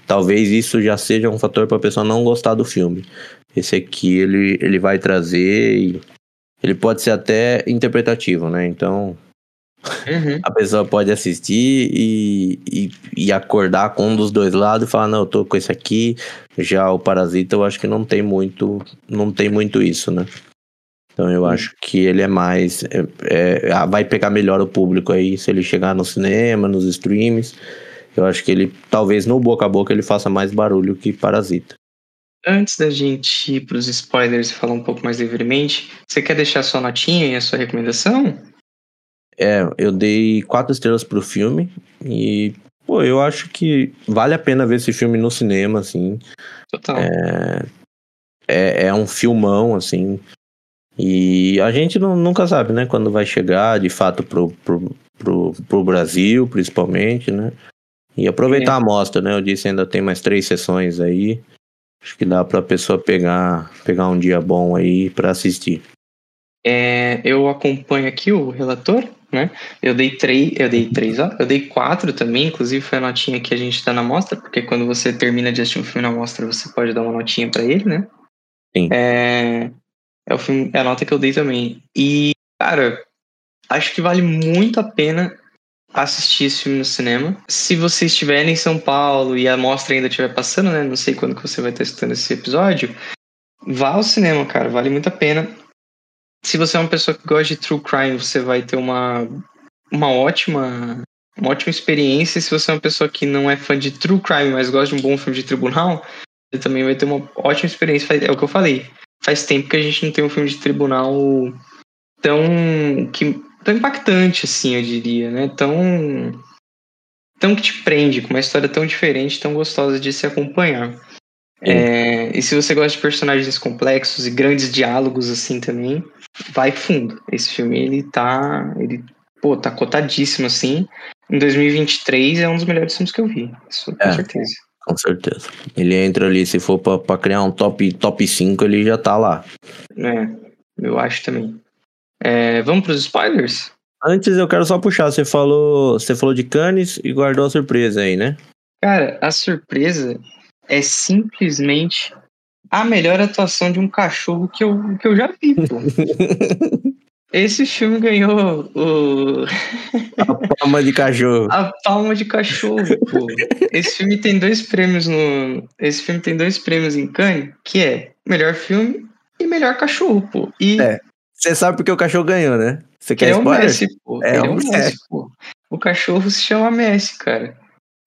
talvez isso já seja um fator pra pessoa não gostar do filme. Esse aqui, ele, ele vai trazer e. Ele pode ser até interpretativo, né? Então, Uhum. a pessoa pode assistir e, e, e acordar com um dos dois lados e falar, não, eu tô com esse aqui. Já o Parasita, eu acho que não tem muito, não tem muito isso, né? Então eu acho que ele é mais. é- é- ah, vai pegar melhor o público aí se ele chegar no cinema, nos streams. Eu acho que ele, talvez no boca a boca, ele faça mais barulho que Parasita. Antes da gente ir pros spoilers e falar um pouco mais livremente, você quer deixar sua notinha e a sua recomendação? É, eu dei quatro estrelas pro filme e, pô, eu acho que vale a pena ver esse filme no cinema, assim. Total. é, é um filmão, assim. E a gente não- nunca sabe, né? Quando vai chegar de fato pro, pro, pro, pro Brasil, principalmente, né? E aproveitar a amostra, né? Eu disse ainda tem mais três sessões aí. Acho que dá pra pessoa pegar, pegar um dia bom aí pra assistir. É, eu acompanho aqui o relator, né? Eu dei três, eu dei três, ó. Eu dei quatro também, inclusive foi a notinha que a gente dá na mostra, porque quando você termina de assistir um filme na mostra, você pode dar uma notinha pra ele, né? Sim. É, é o filme, é a nota que eu dei também. E, cara, acho que vale muito a pena assistir esse filme no cinema. Se você estiver em São Paulo e a mostra ainda estiver passando, né? Não sei quando que você vai estar escutando esse episódio. Vá ao cinema, cara, vale muito a pena. Se você é uma pessoa que gosta de true crime, você vai ter uma, uma ótima uma ótima experiência. Se você é uma pessoa que não é fã de true crime, mas gosta de um bom filme de tribunal, você também vai ter uma ótima experiência. É o que eu falei. Faz tempo que a gente não tem um filme de tribunal tão que tão impactante assim, eu diria, né? Tão tão que te prende, com uma história tão diferente, tão gostosa de se acompanhar. É, e se você gosta de personagens complexos e grandes diálogos assim também, vai fundo. Esse filme ele tá, ele pô, tá cotadíssimo assim. Em 2023 é um dos melhores filmes que eu vi, isso com É. certeza. Com certeza. Ele entra ali, se for pra, pra criar um top, top 5, ele já tá lá. É, eu acho também. É, vamos pros spoilers? Antes eu quero só puxar, você falou, você falou de Cannes e guardou a surpresa aí, né? Cara, a surpresa é simplesmente a melhor atuação de um cachorro que eu, que eu já vi, pô. Esse filme ganhou o, A palma de cachorro. a palma de cachorro, pô. Esse filme tem dois prêmios no. Esse filme tem dois prêmios em Cannes, que é melhor filme e melhor cachorro, pô. E É. Você sabe porque o cachorro ganhou, né? Você quer Ele é o spoiler? Messi, pô. É, é o o Messi, pô. O cachorro se chama Messi, cara.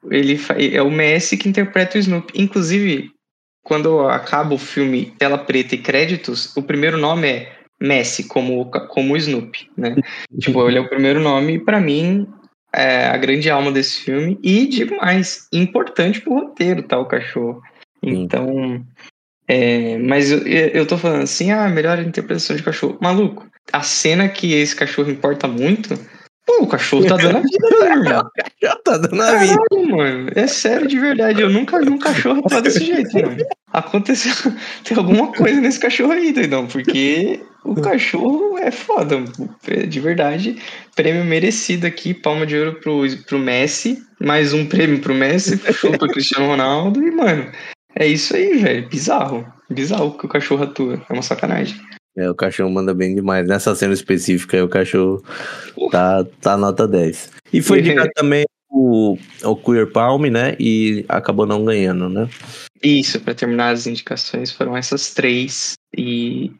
Ele é o Messi que interpreta o Snoopy. Inclusive, quando acaba o filme Tela Preta e Créditos, o primeiro nome é Messi, como, como o Snoopy, né? tipo, ele é o primeiro nome pra mim é a grande alma desse filme. E digo mais, importante pro roteiro, tá? O cachorro. Então. é, mas eu, eu tô falando assim, ah, melhor interpretação de cachorro. Maluco, a cena que esse cachorro importa muito. Pô, o cachorro tá dando a vida ali, irmão. Já tá dando a vida. Caralho, mano. É sério, de verdade. Eu nunca vi um cachorro atuar desse jeito, mano. Aconteceu. Tem alguma coisa nesse cachorro aí, doidão. Porque o cachorro é foda. De verdade. Prêmio merecido aqui. Palma de ouro pro, pro Messi. Mais um prêmio pro Messi. Show pro Cristiano Ronaldo. E, mano, é isso aí, velho. Bizarro. Bizarro que o cachorro atua. É uma sacanagem. É, o cachorro manda bem demais. Nessa cena específica aí, o cachorro tá, tá nota 10. E foi indicado também o, o Queer Palm, né? E acabou não ganhando, né? Isso, pra terminar as indicações, foram essas três. E,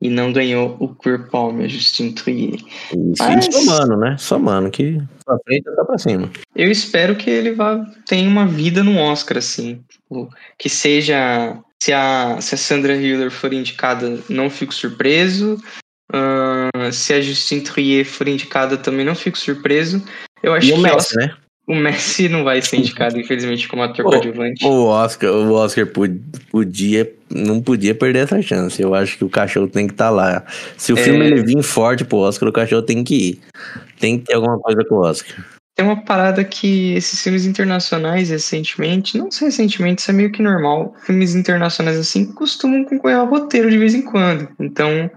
e não ganhou o Queer Palm, a Justin Trier. Isso. Mas- somando, né? Somando, que pra frente tá pra cima. Eu espero que ele vá tenha uma vida no Oscar, assim. Tipo, Que seja. Se a, se a Sandra Hüller for indicada, não fico surpreso. Ahn, se a Justine Trier for indicada, também não fico surpreso. Eu acho E o que Messi, né? o Messi não vai ser indicado, infelizmente, como ator coadjuvante. O Oscar, o Oscar podia, não podia perder essa chance. Eu acho que o cachorro tem que estar lá. Se o É. filme ele vir forte pro Oscar, o cachorro tem que ir. Tem que ter alguma coisa com o Oscar. Tem uma parada que esses filmes internacionais, recentemente, não sei recentemente, isso é meio que normal. Filmes internacionais assim costumam concorrer ao roteiro de vez em quando. Então,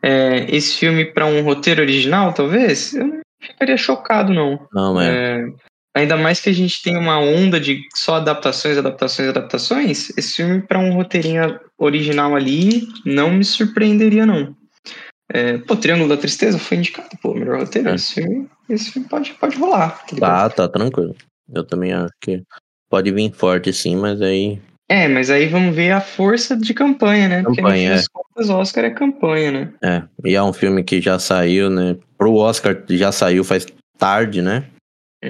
é, esse filme para um roteiro original, talvez, eu não ficaria chocado, não. Não, mas É, ainda mais que a gente tem uma onda de só adaptações, adaptações, adaptações. Esse filme para um roteirinho original ali não me surpreenderia, não. É, pô, Triângulo da Tristeza foi indicado, pô, melhor roteiro. É. Esse filme, esse filme pode, pode rolar. tá tá, tá tranquilo. Eu também acho que pode vir forte sim, mas aí. É, mas aí vamos ver a força de campanha, né? Porque no Campanha, fim é. contas, Oscar é campanha, né? É. E é um filme que já saiu, né? Pro Oscar já saiu faz tarde, né?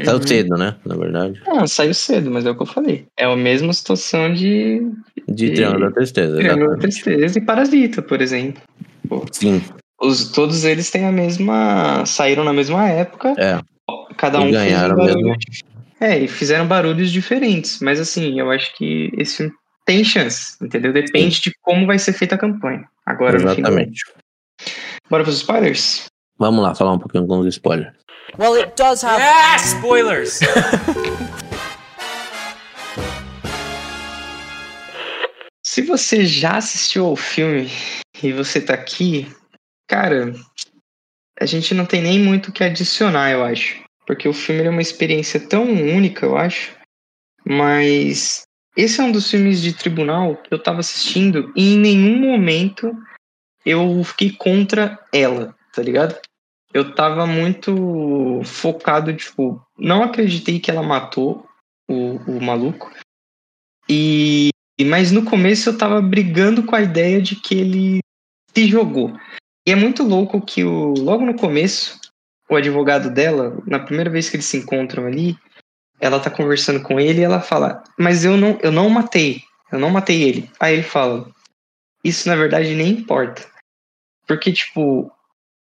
Saiu Uhum. cedo, né? Na verdade. Ah, saiu cedo, mas é o que eu falei. É a mesma situação de De E- Triângulo da Tristeza. Triângulo da. Tristeza e Parasita, por exemplo. Sim, Os, todos eles têm a mesma. saíram na mesma época. é. Cada um fez um ganharam barulho. mesmo. É, e fizeram barulhos diferentes. Mas assim, eu acho que esse filme tem chance, entendeu? Depende de como vai ser feita a campanha. Agora no final. Exatamente. Bora pros spoilers? Vamos lá falar um pouquinho com os spoilers. Well, it does have. Ah, spoilers! Se você já assistiu ao filme e você tá aqui, cara, a gente não tem nem muito o que adicionar, eu acho. Porque o filme é uma experiência tão única, eu acho. Mas esse é um dos filmes de tribunal que eu tava assistindo e em nenhum momento eu fiquei contra ela, tá ligado? Eu tava muito focado, tipo, não acreditei que ela matou o, o maluco. E- Mas no começo eu tava brigando com a ideia de que ele se jogou. E é muito louco que o, logo no começo, o advogado dela, na primeira vez que eles se encontram ali, ela tá conversando com ele e ela fala: Mas eu não, eu não matei. Eu não matei ele. Aí ele fala: Isso na verdade nem importa. Porque, tipo,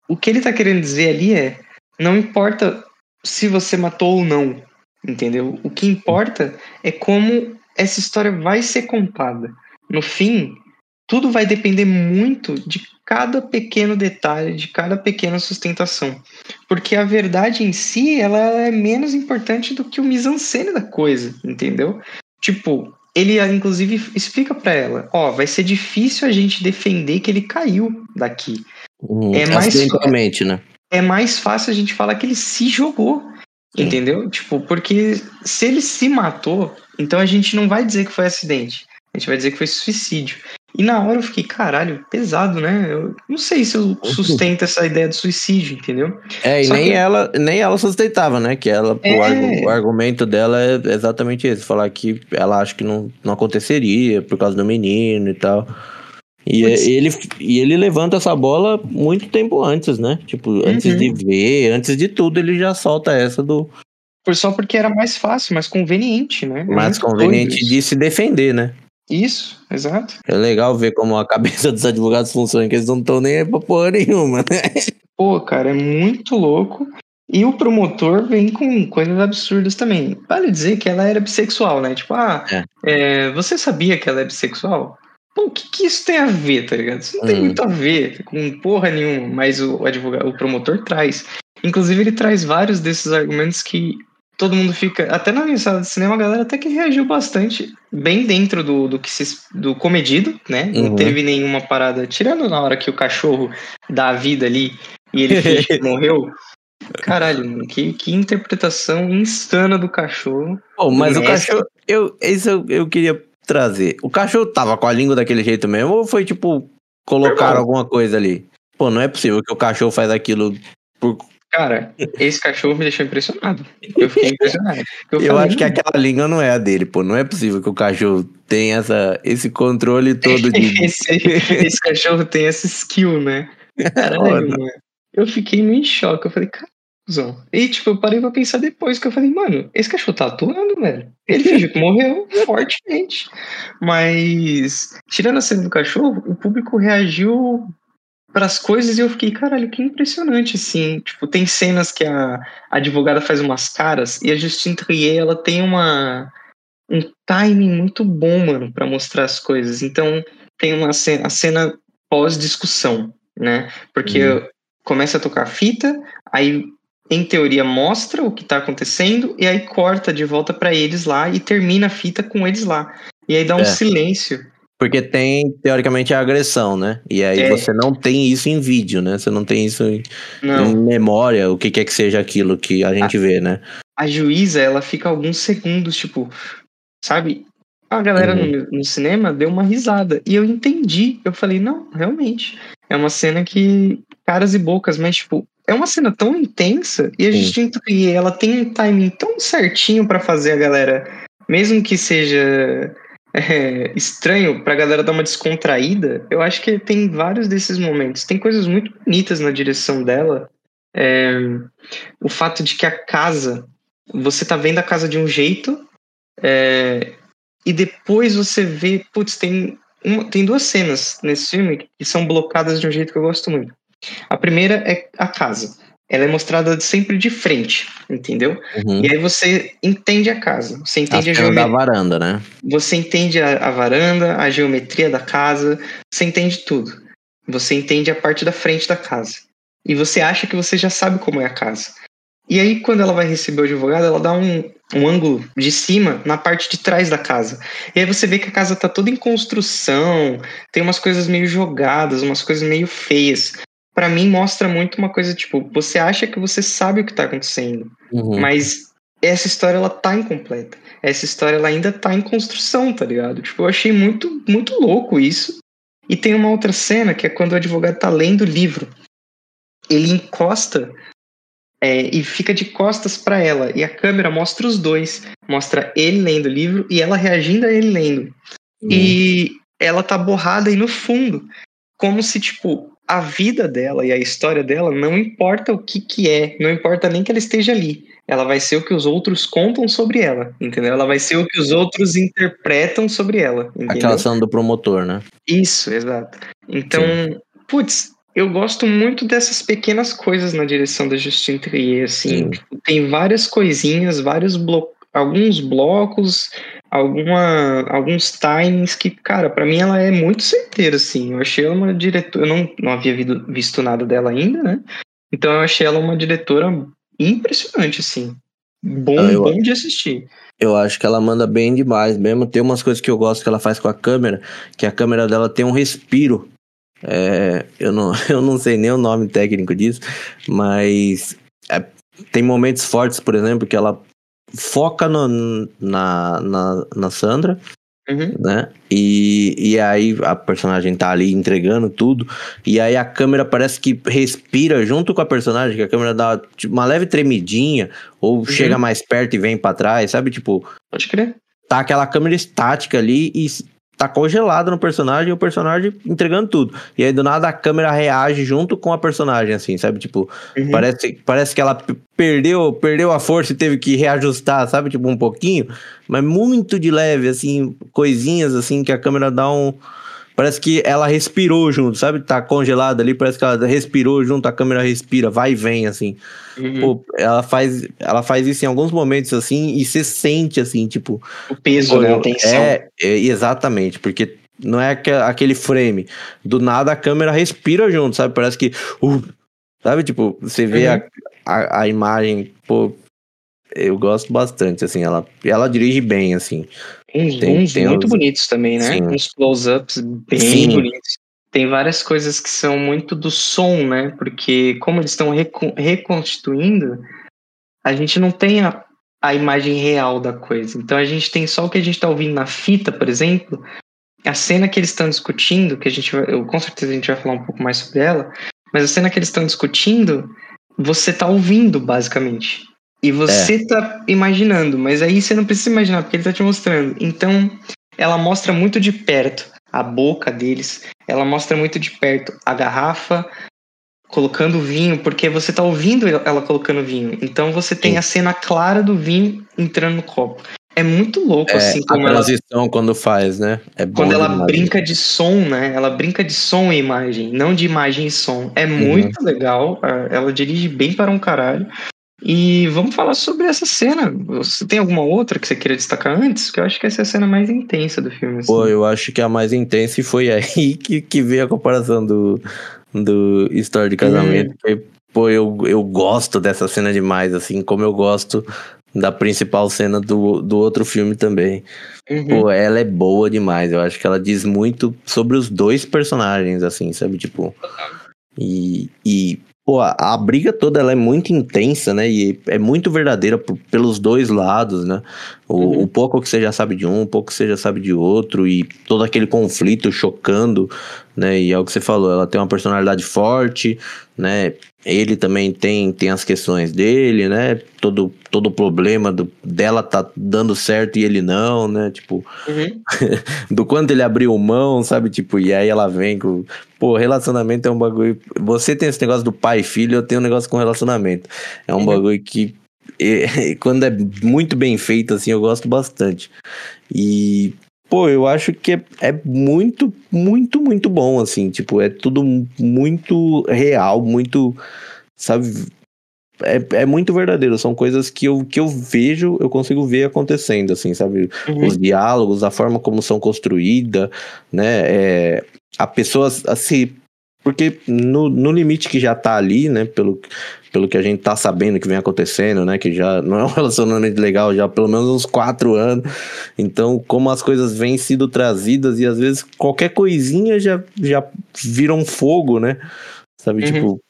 o que ele tá querendo dizer ali é: Não importa se você matou ou não. Entendeu? O que importa é como essa história vai ser contada. No fim, tudo vai depender muito de cada pequeno detalhe, de cada pequena sustentação. Porque a verdade em si, ela é menos importante do que o mise-en-scène da coisa, entendeu? Tipo, ele inclusive explica pra ela, ó, vai ser difícil a gente defender que ele caiu daqui. Hum, É mais acidentalmente, né? É mais fácil a gente falar que ele se jogou, Sim. entendeu? Tipo, porque se ele se matou, então a gente não vai dizer que foi acidente. A gente vai dizer que foi suicídio. E na hora eu fiquei, caralho, pesado, né? Eu não sei se eu sustento essa ideia de suicídio, entendeu? É, e Só nem que- ela, nem ela sustentava, né? Que ela, É. o, argu- o argumento dela é exatamente esse, falar que ela acha que não, não aconteceria por causa do menino e tal. E Putz. ele, e ele levanta essa bola muito tempo antes, né? Tipo, antes Uhum. de ver, antes de tudo, ele já solta essa do Por só porque era mais fácil, mais conveniente, né? É mais conveniente de se defender, né? Isso, exato. É legal ver como a cabeça dos advogados funciona, que eles não estão nem aí pra porra nenhuma, né? Pô, cara, é muito louco. E o promotor vem com coisas absurdas também. Vale dizer que ela era bissexual, né? Tipo, ah, é, você sabia que ela é bissexual? Pô, o que, que isso tem a ver, tá ligado? Isso não tem Uhum. muito a ver com porra nenhuma, mas o, advogado, o promotor traz. Inclusive, ele traz vários desses argumentos que todo mundo fica. Até na minha sala de cinema, a galera até que reagiu bastante, bem dentro do, do que se, do comedido, né? Não Uhum. teve nenhuma parada. Tirando na hora que o cachorro dá a vida ali e ele finge que morreu. Caralho, mano, que, que interpretação insana do cachorro. Pô, mas o cachorro. Eu, isso eu, eu queria trazer. O cachorro tava com a língua daquele jeito mesmo, ou foi tipo, colocaram alguma coisa ali? Pô, não é possível que o cachorro faz aquilo por. Cara, esse cachorro me deixou impressionado. Eu fiquei impressionado. Eu, falei, acho que "Mano, aquela língua não é a dele, pô. Não é possível que o cachorro tenha essa, esse controle todo de. esse, esse cachorro tem essa skill, né? Caralho, mano. Eu fiquei meio em choque. Eu falei, cara, cuzão. E, tipo, eu parei pra pensar depois que eu falei, mano, esse cachorro tá atuando, velho. Ele fingiu que morreu fortemente. Mas, tirando a cena do cachorro, o público reagiu pras coisas e eu fiquei, caralho, que impressionante, assim. Tipo, tem cenas que a, a advogada faz umas caras e a Justine Trier, ela tem uma um timing muito bom, mano, pra mostrar as coisas. Então, tem uma cena, a cena pós-discussão, né? Porque Uhum. começa a tocar fita, aí em teoria mostra o que tá acontecendo e aí corta de volta pra eles lá e termina a fita com eles lá. E aí dá um É. silêncio. Porque tem, teoricamente, a agressão, né? E aí É. você não tem isso em vídeo, né? Você não tem isso em, em memória, o que quer que seja aquilo que a gente vê, né? a juíza, ela fica alguns segundos, tipo, sabe? A galera Uhum. no, no cinema deu uma risada. E eu entendi. Eu falei, não, realmente. É uma cena que. Caras e bocas, mas, tipo, é uma cena tão intensa. E a Sim. Justine Trier, ela tem um timing tão certinho pra fazer a galera, mesmo que seja é, estranho, pra galera dar uma descontraída. Eu acho que tem vários desses momentos. Tem coisas muito bonitas na direção dela. É, o fato de que a casa você tá vendo a casa de um jeito é, e depois você vê, putz, tem, tem duas cenas nesse filme que são blocadas de um jeito que eu gosto muito. A primeira é a casa. Ela é mostrada sempre de frente, entendeu? Uhum. E aí você entende a casa, você A entende a, da geometria, varanda, né? você entende a, a varanda, a geometria da casa, você entende tudo. Você entende a parte da frente da casa. E você acha que você já sabe como é a casa. E aí, quando ela vai receber o advogado, ela dá um, um ângulo de cima na parte de trás da casa. E aí você vê que a casa tá toda em construção, tem umas coisas meio jogadas, umas coisas meio feias. Pra mim, mostra muito uma coisa tipo: você acha que você sabe o que tá acontecendo. Uhum. Mas essa história ela tá incompleta. Essa história ela ainda tá em construção, tá ligado? Tipo, eu achei muito, muito louco isso. E tem uma outra cena que é quando o advogado tá lendo o livro. Ele encosta é, e fica de costas pra ela. E a câmera mostra os dois. Mostra ele lendo o livro e ela reagindo a ele lendo. Uhum. E ela tá borrada aí no fundo. Como se, tipo, a vida dela e a história dela não importa o que que é. Não importa nem que ela esteja ali. Ela vai ser o que os outros contam sobre ela, entendeu? Ela vai ser o que os outros interpretam sobre ela, entendeu? Aquela cena do promotor, né? Isso, exato. Então, putz, eu gosto muito dessas pequenas coisas na direção da Justine Trier, assim. Sim. Tipo, Tem várias coisinhas, vários blo alguns blocos, alguma, alguns timings que, cara, pra mim ela é muito certeira, assim. Eu achei ela uma diretora, eu não, não havia visto nada dela ainda, né? Então eu achei ela uma diretora impressionante, assim. Bom, Ah, eu- bom de assistir. Eu acho que ela manda bem demais mesmo. Tem umas coisas que eu gosto que ela faz com a câmera, que a câmera dela tem um respiro. É, eu, não, eu não sei nem o nome técnico disso, mas é, tem momentos fortes, por exemplo, que ela foca no- na, na, na Sandra, Uhum. né? E, e aí a personagem tá ali entregando tudo, e aí a câmera parece que respira junto com a personagem, que a câmera dá tipo, uma leve tremidinha, ou chega mais perto e vem pra trás, sabe? Tipo, Pode crer. tá aquela câmera estática ali e, tá congelada no personagem e o personagem entregando tudo. E aí do nada a câmera reage junto com a personagem, assim, sabe? Tipo, Uhum. parece, parece que ela perdeu, perdeu a força e teve que reajustar, sabe? Tipo, um pouquinho, mas muito de leve, assim, coisinhas assim que a câmera dá um. Parece que ela respirou junto, sabe? Tá congelada ali, parece que ela respirou junto, a câmera respira, vai e vem, assim. Uhum. Pô, ela faz, ela faz isso em alguns momentos, assim, e você sente, assim, tipo, o peso, né? A tensão. é, é, exatamente, porque não é aque- aquele frame. Do nada a câmera respira junto, sabe? Parece que. uh, sabe? Tipo, você vê Uhum. a, a, a imagem, pô. Eu gosto bastante, assim, ela, ela dirige bem, assim. Uns Tem- tem muito uns- bonitos também, né? Sim. Uns close-ups bem Sim. bonitos. Tem várias coisas que são muito do som, né? Porque como eles estão recon- reconstituindo, a gente não tem a, a imagem real da coisa. Então a gente tem só o que a gente tá ouvindo na fita, por exemplo. A cena que eles estão discutindo, que a gente vai, eu, com certeza a gente vai falar um pouco mais sobre ela, mas a cena que eles estão discutindo, você tá ouvindo, basicamente. E você tá imaginando, mas aí você não precisa imaginar, porque ele tá te mostrando. Então, ela mostra muito de perto a boca deles, ela mostra muito de perto a garrafa colocando vinho, porque você tá ouvindo ela colocando vinho. Então você tem Sim. a cena clara do vinho entrando no copo. É muito louco, É, assim, a como ela transição quando faz, né? É quando ela brinca de som, né? Ela brinca de som e imagem, não de imagem e som. É muito legal. Ela dirige bem para um caralho. E vamos falar sobre essa cena. Você tem alguma outra que você queira destacar antes? Que eu acho que essa é a cena mais intensa do filme. assim. Pô, eu acho que a mais intensa e foi aí que, que veio a comparação do, do História de Casamento. Porque, pô, eu, eu gosto dessa cena demais, assim, como eu gosto da principal cena do, do outro filme também. Uhum. Pô, ela é boa demais. Eu acho que ela diz muito sobre os dois personagens, assim, sabe? Tipo. E. e pô, a, a briga toda ela é muito intensa, né? E é muito verdadeira pelos dois lados, né? O, Uhum. o pouco que você já sabe de um, o pouco que você já sabe de outro, e todo aquele conflito chocando, né? E é o que você falou, ela tem uma personalidade forte, né? Ele também tem, tem as questões dele, né? Todo, todo o problema do, dela tá dando certo e ele não, né? Tipo, Uhum. do quanto ele abriu mão, sabe? Tipo, e aí ela vem com. Pô, relacionamento é um bagulho. Você tem esse negócio do pai e filho, eu tenho um negócio com relacionamento. É um Uhum. bagulho que. Eh, quando é muito bem feito, assim, eu gosto bastante. E. Pô, eu acho que é, é muito, muito, muito bom, assim. Tipo, é tudo muito real, muito. Sabe? É, é muito verdadeiro. São coisas que eu, que eu vejo, eu consigo ver acontecendo, assim, sabe? Uhum. os diálogos, a forma como são construídas, né? É, a pessoa assim. Porque no, no limite que já tá ali, né? Pelo, pelo que a gente tá sabendo que vem acontecendo, né? Que já não é um relacionamento legal já há pelo menos uns quatro anos. Então, como as coisas vêm sido trazidas e às vezes qualquer coisinha já, já vira um fogo, né? Sabe, Uhum. tipo.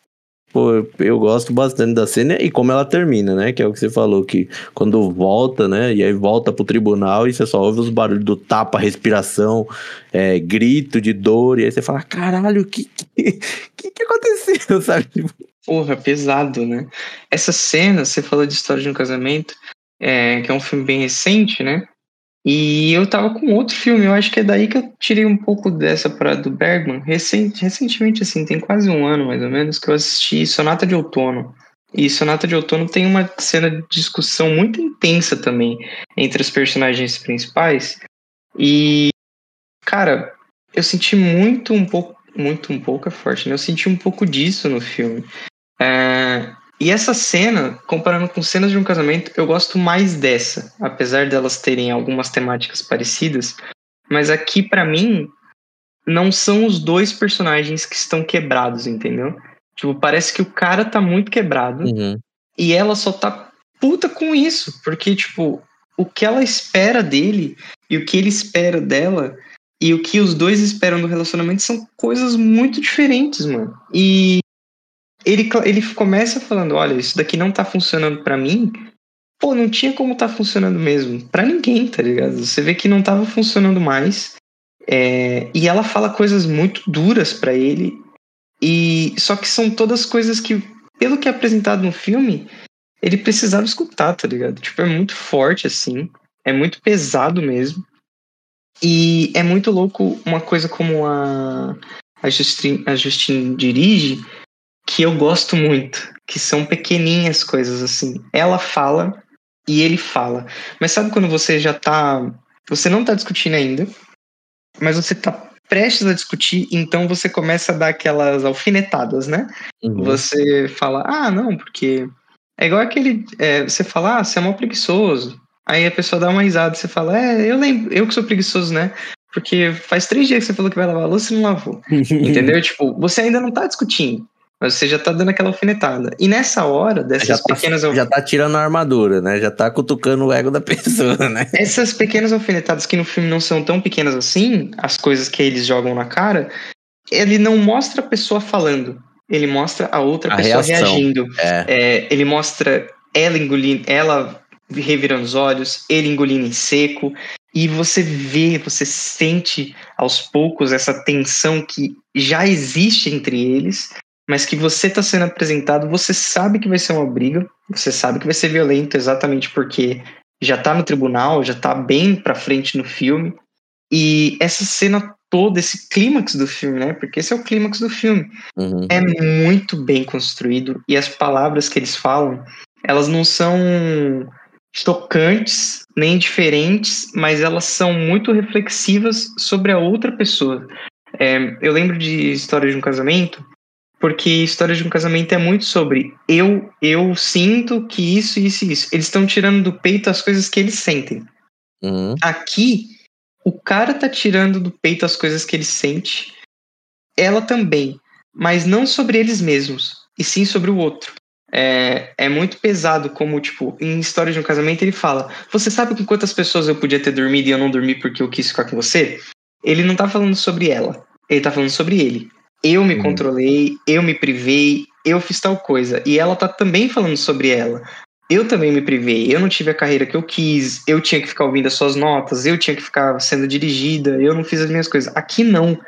Pô, eu- eu gosto bastante da cena e como ela termina, né? Que é o que você falou, que quando volta, né? E aí volta pro tribunal e você só ouve os barulhos do tapa, respiração, é, grito de dor, e aí você fala, caralho, o que, que, que, que aconteceu, sabe? Tipo, Porra, pesado, né? Essa cena, você falou de História de um Casamento, é, que é um filme bem recente, né? E eu tava com outro filme, eu acho que é daí que eu tirei um pouco dessa parada do Bergman. Recente, recentemente, assim, tem quase um ano mais ou menos, que eu assisti Sonata de Outono. E Sonata de Outono tem uma cena de discussão muito intensa também entre os personagens principais. E, cara, eu senti muito um pouco, muito um pouco é forte, né? Eu senti um pouco disso no filme. É, e essa cena, comparando com cenas de um casamento, eu gosto mais dessa, apesar delas terem algumas temáticas parecidas. Mas aqui, pra mim, não são os dois personagens que estão quebrados, entendeu? Tipo, parece que o cara tá muito quebrado uhum, e ela só tá puta com isso, porque, tipo, o que ela espera dele e o que ele espera dela e o que os dois esperam do relacionamento são coisas muito diferentes, mano. E ele, ele começa falando: olha, isso daqui não tá funcionando pra mim. Pô, não tinha como tá funcionando mesmo. Pra ninguém, tá ligado? Você vê que não tava funcionando mais. É, e ela fala coisas muito duras pra ele. E só que são todas coisas que, pelo que é apresentado no filme, ele precisava escutar, tá ligado? Tipo, é muito forte, assim. É muito pesado mesmo. E é muito louco uma coisa como a, a, Justine, a Justine dirige, que eu gosto muito, que são pequeninhas coisas assim. Ela fala e ele fala. Mas sabe quando você já tá. Você não tá discutindo ainda, mas você tá prestes a discutir, então você começa a dar aquelas alfinetadas, né? Uhum. Você fala, ah, não, porque. É igual aquele. é, você fala, ah, você é mó preguiçoso. Aí a pessoa dá uma risada, você fala, é, eu lembro, eu que sou preguiçoso, né? Porque faz três dias que você falou que vai lavar a louça e não lavou. Entendeu? tipo, você ainda não tá discutindo, mas você já tá dando aquela alfinetada. E nessa hora, dessas Já tá, pequenas já tá tirando a armadura, né? Já tá cutucando o ego da pessoa, né? Essas pequenas alfinetadas que no filme não são tão pequenas assim, as coisas que eles jogam na cara, ele não mostra a pessoa falando. Ele mostra a outra A pessoa reação. reagindo. É. É, ele mostra ela engolindo, ela revirando os olhos, ele engolindo em seco, e você vê, você sente aos poucos essa tensão que já existe entre eles, mas que você está sendo apresentado, você sabe que vai ser uma briga, você sabe que vai ser violento exatamente porque já tá no tribunal, já tá bem pra frente no filme. E essa cena toda, esse clímax do filme, né? Porque esse é o clímax do filme Uhum. é muito bem construído e as palavras que eles falam, elas não são chocantes nem diferentes, mas elas são muito reflexivas sobre a outra pessoa. É, eu lembro de História de um Casamento, porque História de um Casamento é muito sobre eu, eu sinto que isso, isso e isso. Eles estão tirando do peito as coisas que eles sentem. Uhum. Aqui, o cara tá tirando do peito as coisas que ele sente, ela também, mas não sobre eles mesmos, e sim sobre o outro. É, é muito pesado, como, tipo, em História de um Casamento ele fala: Você sabe com quantas pessoas eu podia ter dormido e eu não dormi porque eu quis ficar com você? Ele não tá falando sobre ela, ele tá falando sobre ele. Eu me Uhum. controlei, eu me privei, eu fiz tal coisa. E ela tá também falando sobre ela. Eu também me privei, eu não tive a carreira que eu quis, eu tinha que ficar ouvindo as suas notas, eu tinha que ficar sendo dirigida, eu não fiz as minhas coisas. Aqui não.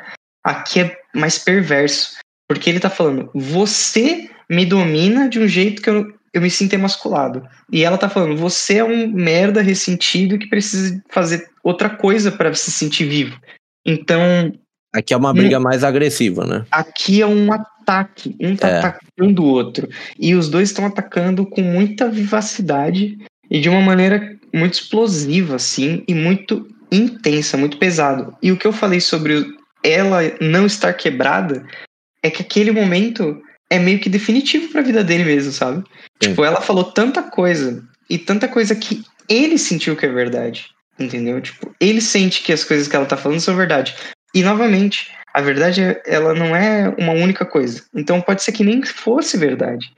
Aqui é mais perverso. Porque ele tá falando, você me domina de um jeito que eu, eu me sinto emasculado. E ela tá falando, você é um merda ressentido que precisa fazer outra coisa para se sentir vivo. Então, Aqui é uma briga mais agressiva, né? aqui é um ataque. Um tá É. atacando o outro. E os dois estão atacando com muita vivacidade e de uma maneira muito explosiva, assim, e muito intensa, muito pesado. E o que eu falei sobre ela não estar quebrada é que aquele momento é meio que definitivo pra vida dele mesmo, sabe? Sim. Tipo, ela falou tanta coisa e tanta coisa que ele sentiu que é verdade. Entendeu? Tipo, ele sente que as coisas que ela tá falando são verdade. E novamente, a verdade ela não é uma única coisa. Então pode ser que nem fosse verdade.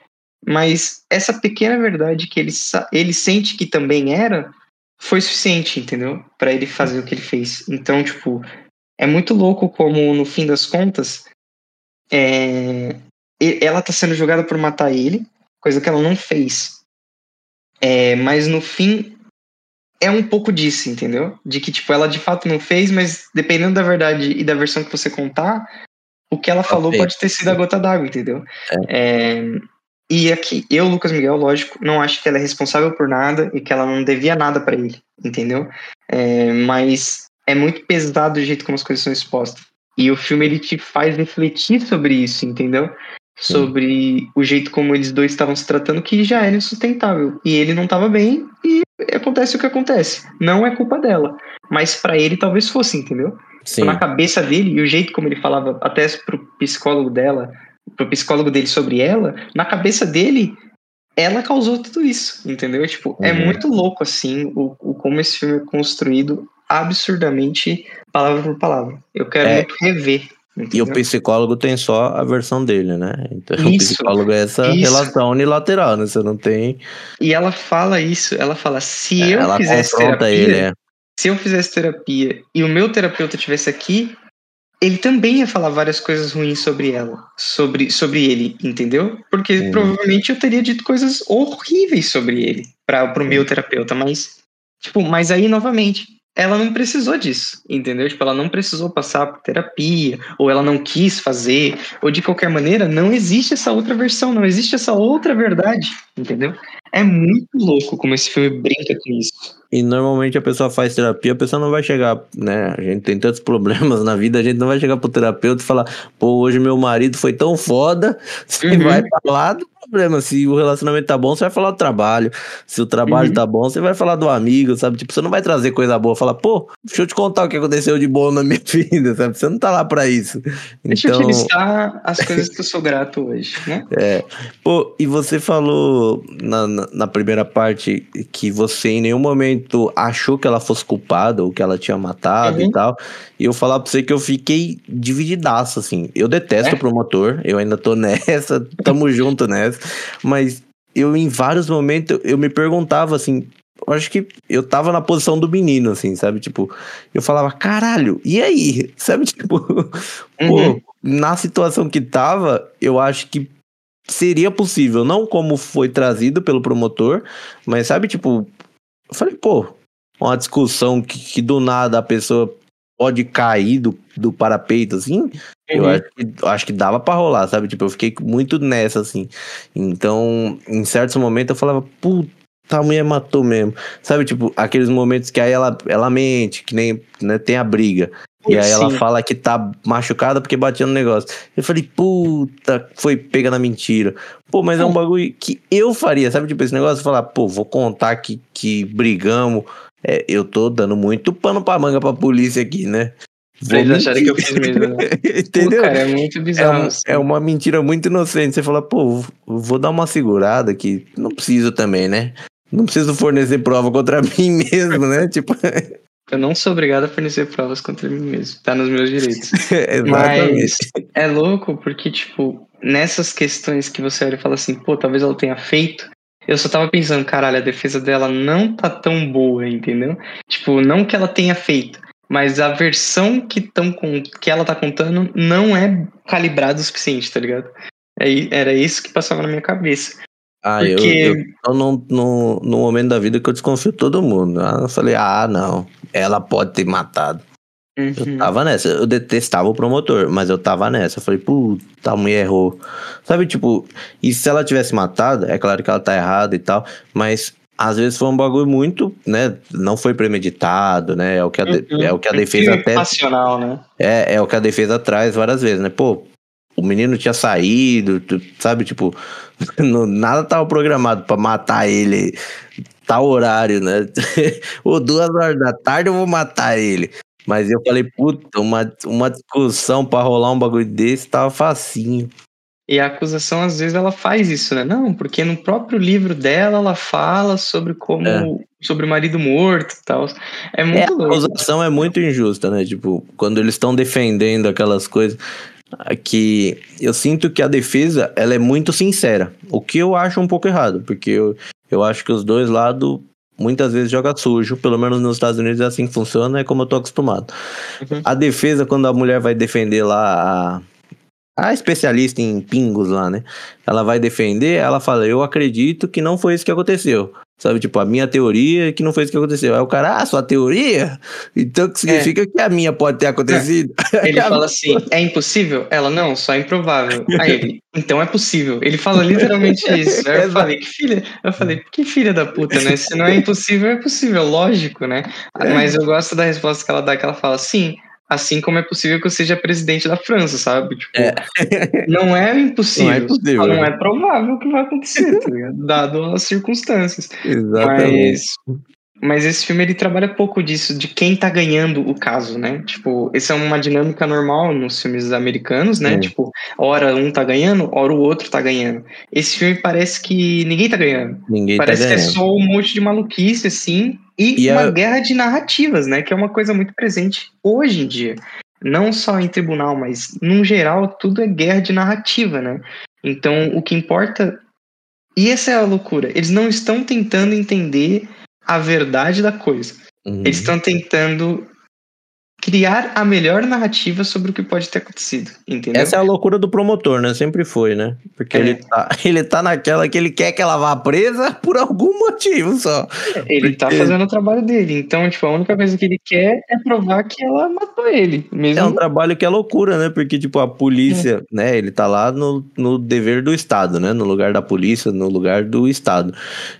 Mas essa pequena verdade que ele, ele sente que também era foi suficiente, entendeu? Pra ele fazer o que ele fez. Então, tipo, é muito louco como no fim das contas é, ela tá sendo julgada por matar ele, coisa que ela não fez. É, mas no fim é um pouco disso, entendeu? De que, tipo, ela de fato não fez, mas dependendo da verdade e da versão que você contar, o que ela falou pode ter sido a gota d'água, entendeu? É, e aqui, eu, Lucas Miguel, lógico, não acho que ela é responsável por nada e que ela não devia nada pra ele, entendeu? É, mas é muito pesado o jeito como as coisas são expostas. E o filme ele te faz refletir sobre isso, entendeu? Sobre o jeito como eles dois estavam se tratando, que já era insustentável. E ele não estava bem, e acontece o que acontece. Não é culpa dela. Mas pra ele talvez fosse, entendeu? Sim. Na cabeça dele, e o jeito como ele falava, até pro psicólogo dela, pro psicólogo dele sobre ela, na cabeça dele, ela causou tudo isso, entendeu? Tipo, é Uhum. muito louco, assim, o, o como esse filme é construído absurdamente, palavra por palavra. Eu quero É. muito rever. E entendeu? o psicólogo tem só a versão dele, né? Então o Isso, psicólogo é essa isso. relação unilateral, né? Você não tem. E ela fala isso, ela fala, se eu ela fizesse terapia, ele, é. se eu fizesse terapia e o meu terapeuta estivesse aqui, ele também ia falar várias coisas ruins sobre ela, sobre, sobre ele, entendeu? Porque provavelmente eu teria dito coisas horríveis sobre ele para pro meu terapeuta, mas tipo, mas aí novamente, ela não precisou disso, entendeu? Tipo, ela não precisou passar por terapia, ou ela não quis fazer, ou de qualquer maneira, não existe essa outra versão, não existe essa outra verdade, entendeu? É muito louco como esse filme brinca com isso. E normalmente a pessoa faz terapia, a pessoa não vai chegar, né? A gente tem tantos problemas na vida, a gente não vai chegar pro terapeuta e falar, pô, hoje meu marido foi tão foda, você Uhum. vai falar do problema. Se o relacionamento tá bom, você vai falar do trabalho. Se o trabalho Uhum. tá bom, você vai falar do amigo, sabe? Tipo, você não vai trazer coisa boa, falar, pô, deixa eu te contar o que aconteceu de bom na minha vida, sabe? Você não tá lá pra isso. Deixa Então, eu te listar as coisas que eu sou grato hoje, né? Pô, e você falou na, na, na primeira parte que você em nenhum momento achou que ela fosse culpada ou que ela tinha matado Uhum. e tal. E eu falar pra você que eu fiquei divididaço, assim. Eu detesto É? promotor, eu ainda tô nessa, tamo junto nessa. Mas eu, em vários momentos, eu me perguntava assim. Eu acho que eu tava na posição do menino, assim, sabe? Tipo, eu falava, caralho, e aí? Sabe, tipo, Uhum. pô, na situação que tava, eu acho que seria possível, não como foi trazido pelo promotor, mas sabe, tipo, eu falei, pô, uma discussão que, que do nada a pessoa pode cair do, do parapeito, assim, eu Uhum. acho que, eu acho que dava pra rolar, sabe? Tipo, eu fiquei muito nessa, assim. Então, em certos momentos eu falava, puta, a mulher matou mesmo. Sabe, tipo, aqueles momentos que aí ela, ela mente, que nem né, tem a briga. E aí ela Sim. fala que tá machucada porque batia no negócio. Eu falei, puta, foi pega na mentira. Pô, mas é um bagulho que eu faria, sabe? Tipo, esse negócio, falar, pô, vou contar que, que brigamos. É, eu tô dando muito pano pra manga pra polícia aqui, né? Pra eles acharem que eu fiz mesmo, né? Entendeu? Pô, cara, é muito É, bizarro. um- assim. é uma mentira muito inocente. Você fala, pô, vou dar uma segurada aqui. Não preciso também, né? Não preciso fornecer prova contra mim mesmo, né? Tipo, Eu não sou obrigado a fornecer provas contra mim mesmo. Tá nos meus direitos. Mas é louco porque, tipo, nessas questões que você olha e fala assim, pô, talvez ela tenha feito. Eu só tava pensando, caralho, a defesa dela não tá tão boa, entendeu? Tipo, não que ela tenha feito, mas a versão que, tão com, que ela tá contando não é calibrada o suficiente, tá ligado? Aí, era isso que passava na minha cabeça. Ah, eu, Porque- eu tô num, num, num momento da vida que eu desconfio de todo mundo. Ah, eu falei, ah, não, ela pode ter matado. Eu Uhum. tava nessa, eu detestava o promotor, mas eu tava nessa. Eu falei, puta, a mulher errou. Sabe, tipo, e se ela tivesse matado, é claro que ela tá errada e tal, mas às vezes foi um bagulho muito, né? Não foi premeditado, né? É o que a, de- Uhum. é o que a defesa filme até. né? É, é o que a defesa traz várias vezes, né? Pô, o menino tinha saído, sabe? Tipo, não- nada tava programado pra matar ele tal horário, né? Ou duas horas da tarde eu vou matar ele. Mas eu falei, puta, uma, uma discussão pra rolar um bagulho desse tava facinho. E a acusação, às vezes, ela faz isso, né? Não, porque no próprio livro dela, ela fala sobre como. É. sobre o marido morto e tal. É É, muito a louco. acusação é muito injusta, né? Tipo, quando eles estão defendendo aquelas coisas que eu sinto que a defesa ela é muito sincera, o que eu acho um pouco errado, porque eu, eu acho que os dois lados muitas vezes joga sujo, pelo menos nos Estados Unidos é assim que funciona, é como eu tô acostumado. Uhum. A defesa quando a mulher vai defender lá a a especialista em pingos lá, né? Ela vai defender, ela fala, eu acredito que não foi isso que aconteceu. Sabe, tipo, a minha teoria é que não foi isso que aconteceu. Aí o cara, ah, sua teoria? Então que significa que a minha pode ter acontecido? Ele fala assim: é impossível? Ela, não, só é improvável. Aí ele, então é possível. Ele fala literalmente isso. Aí eu falei, que filha. Eu falei, que filha da puta, né? Se não é impossível, é possível, lógico, né? Mas eu gosto da resposta que ela dá, que ela fala, sim. Assim como é possível que eu seja presidente da França, sabe? Tipo, não é impossível. Não é impossível. só não é provável que vai acontecer, tá ligado? Dado as circunstâncias. Exatamente. Mas, mas esse filme ele trabalha pouco disso, de quem tá ganhando o caso, né? Tipo, essa é uma dinâmica normal nos filmes americanos, né? Sim. Tipo, hora um tá ganhando, hora o outro tá ganhando. Esse filme parece que ninguém tá ganhando. Ninguém parece tá que é ganhando. só um monte de maluquice, assim, e, E uma a- guerra de narrativas, né? Que é uma coisa muito presente hoje em dia. Não só em tribunal, mas, num geral, tudo é guerra de narrativa, né? Então, o que importa. E essa é a loucura. Eles não estão tentando entender a verdade da coisa. Uhum. Eles estão tentando criar a melhor narrativa sobre o que pode ter acontecido, entendeu? Essa é a loucura do promotor, né? Sempre foi, né? Porque É. ele, tá, ele tá naquela que ele quer que ela vá presa por algum motivo só. Ele tá Porque- fazendo o trabalho dele. Então, tipo, a única coisa que ele quer é provar que ela matou ele. Mesmo. É um trabalho que é loucura, né? Porque, tipo, a polícia, né? Ele tá lá no, no dever do Estado, né? No lugar da polícia, no lugar do Estado.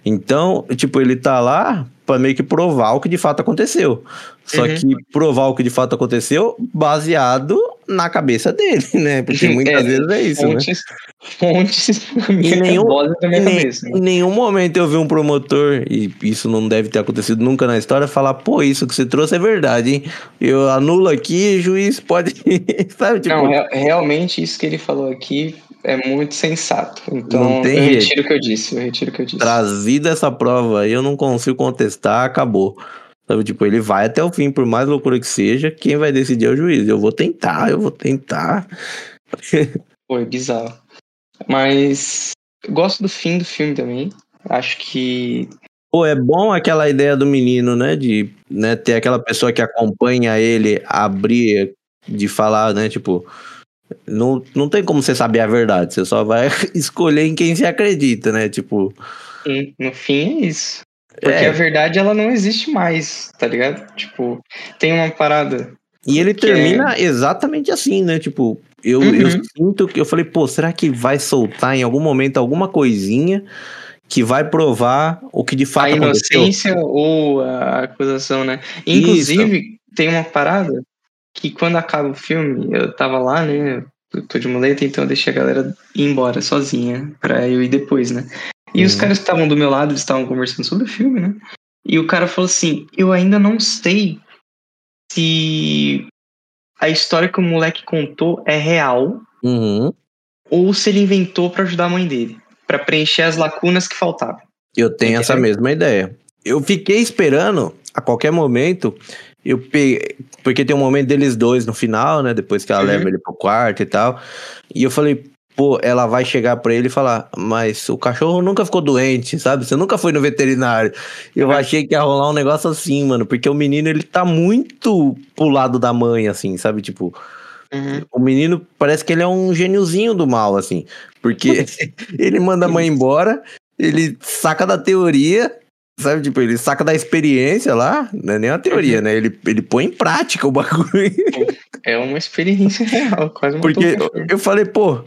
Então, tipo, ele tá lá pra meio que provar o que de fato aconteceu. Só Uhum. que provar o que de fato aconteceu baseado na cabeça dele, né? Porque muitas É, vezes é isso, né? fontes, fontes na minha nenhum- da minha nem- cabeça. né? em nenhum momento eu vi um promotor, e isso não deve ter acontecido nunca na história, falar, pô, isso que você trouxe é verdade, hein? Eu anulo aqui, juiz pode. Sabe, tipo. Não, é- realmente isso que ele falou aqui é muito sensato. Então, eu jeito. retiro o que eu disse. Eu retiro o que eu disse. trazida essa prova aí, eu não consigo contestar, acabou. Sabe, tipo, ele vai até o fim, por mais loucura que seja, quem vai decidir é o juiz. Eu vou tentar, eu vou tentar. Foi bizarro. Mas gosto do fim do filme também. Acho que Pô, é bom aquela ideia do menino, né? De né, ter aquela pessoa que acompanha ele abrir, de falar, né? Tipo, não, não tem como você saber a verdade, você só vai escolher em quem você acredita, né? Tipo, sim, no fim é isso. Porque É. a verdade ela não existe mais, tá ligado? Tipo, tem uma parada. E ele Que termina exatamente assim, né? Tipo, eu, Uhum. eu sinto que eu falei, pô, será que vai soltar em algum momento alguma coisinha que vai provar o que de A fato aconteceu? inocência ou a acusação, né? Inclusive, tem uma parada que quando acaba o filme, eu tava lá, né? Eu tô de muleta, então eu deixei a galera ir embora sozinha pra eu ir depois, né? E os Uhum. caras que estavam do meu lado, eles estavam conversando sobre o filme, né? E o cara falou assim: Eu ainda não sei se a história que o moleque contou é real Uhum. ou se ele inventou pra ajudar a mãe dele, Pra preencher as lacunas que faltavam. Eu tenho essa mesma ideia. Eu fiquei esperando a qualquer momento. Eu peguei, porque tem um momento deles dois no final, né? Depois que ela Uhum. leva ele pro quarto e tal. E eu falei, pô, ela vai chegar pra ele e falar, mas o cachorro nunca ficou doente, sabe? Você nunca foi no veterinário. Eu É. achei que ia rolar um negócio assim, mano, porque o menino ele tá muito pro lado da mãe, assim, sabe? Tipo, Uhum. o menino parece que ele é um gêniozinho do mal, assim. Porque ele manda a mãe embora, ele saca da teoria, sabe? Tipo, ele saca da experiência lá, não é nem uma teoria, né? Ele, ele põe em prática o bagulho. É uma experiência real, quase uma Porque eu falei, pô,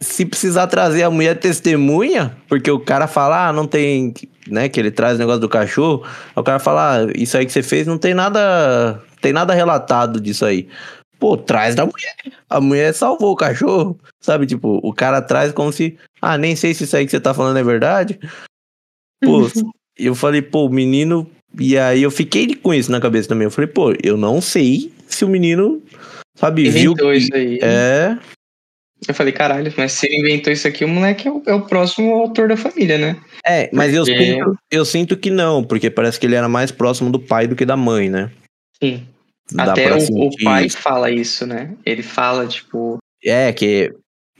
se precisar trazer a mulher testemunha, porque o cara fala, ah, não tem, né, que ele traz o negócio do cachorro, o cara fala, ah, isso aí que você fez não tem nada, tem nada relatado disso aí. Pô, traz da mulher. A mulher salvou o cachorro, sabe? Tipo, o cara traz como se, ah, nem sei se isso aí que você tá falando é verdade. Pô, eu falei, pô, o menino. E aí eu fiquei com isso na cabeça também. Eu falei, pô, eu não sei se o menino, sabe, viu. Inventou que- isso aí. É, Eu falei, caralho, mas se ele inventou isso aqui, o moleque é o, é o próximo autor da família, né? É, mas eu, Porque- sinto, eu sinto que não, porque parece que ele era mais próximo do pai do que da mãe, né? Sim. Dá Até o, o pai fala isso, né? Ele fala, tipo, É, que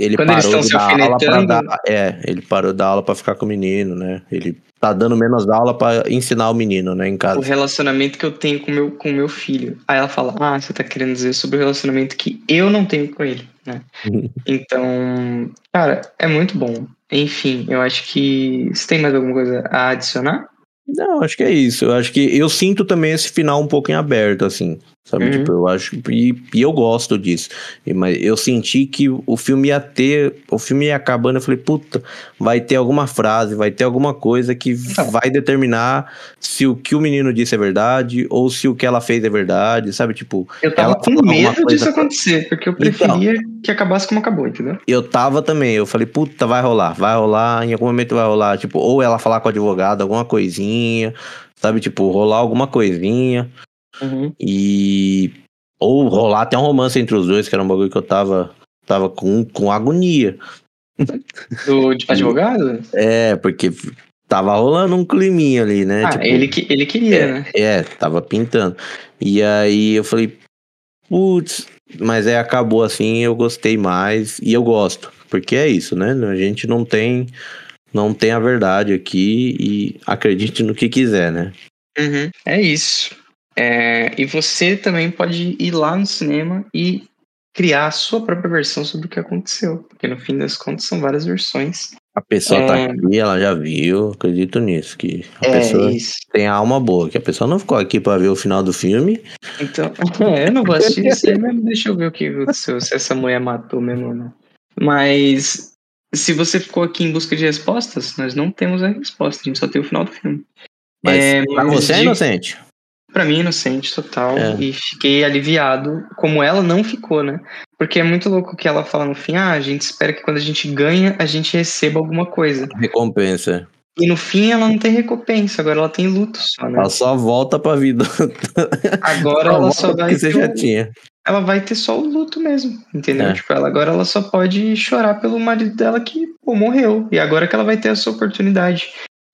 ele Quando eles parou de se dar aula pra dar. É, ele parou da aula pra ficar com o menino, né? Ele tá dando menos aula pra ensinar o menino, né, em o casa. relacionamento que eu tenho com meu, com meu filho. Aí ela fala, ah, você tá querendo dizer sobre o relacionamento que eu não tenho com ele, né? Então, cara, é muito bom. Enfim, eu acho que. Você tem mais alguma coisa a adicionar? Não, acho que é isso. Eu acho que eu sinto também esse final um pouco em aberto, assim. Sabe? Uhum. Tipo, eu acho. E, e eu gosto disso. E, mas eu senti que o filme ia ter. O filme ia acabando. Eu falei, puta, vai ter alguma frase, vai ter alguma coisa que Então. vai determinar se o que o menino disse é verdade ou se o que ela fez é verdade, sabe? Tipo, Eu tava Ela com medo disso acontecer, porque eu Então. preferia que acabasse como acabou, entendeu? eu tava também. Eu falei, puta, vai rolar, vai rolar. Em algum momento vai rolar. Tipo, ou ela falar com o advogado, alguma coisinha, sabe? Tipo, rolar alguma coisinha. E. Ou rolar até um romance entre os dois, que era um bagulho que eu tava, tava com, com agonia. Do de advogado? É, porque tava rolando um climinha ali, né? Ah, Tipo, ele, que- ele queria, né? É, tava pintando. E aí eu falei, putz, mas aí acabou assim, eu gostei mais e eu gosto. Porque é isso, né? A gente não tem. Não tem a verdade aqui e acredite no que quiser, né? Uhum. É isso. É, e você também pode ir lá no cinema e criar a sua própria versão sobre o que aconteceu. Porque no fim das contas são várias versões. A pessoa tá É. aqui, ela já viu, acredito nisso, que a É pessoa isso. tem a alma boa, que a pessoa não ficou aqui pra ver o final do filme. Então, é, eu não vou assistir isso aí mesmo. Deixa eu ver o que aconteceu, se essa mulher matou mesmo ou não. Mas se você ficou aqui em busca de respostas, nós não temos a resposta, a gente só tem o final do filme. Mas É, mas você é inocente. Pra mim, inocente total. É. E fiquei aliviado, como ela não ficou, né? Porque é muito louco que ela fala no fim. Ah, a gente espera que quando a gente ganha, a gente receba alguma coisa. Recompensa. E no fim, ela não tem recompensa, agora ela tem luto só, né? Ela só volta pra vida. Agora ela volta só vai porque você ter já tinha. ela vai ter só o luto mesmo, entendeu? É. Tipo, ela agora ela só pode chorar pelo marido dela que pô, morreu. E agora que ela vai ter essa oportunidade.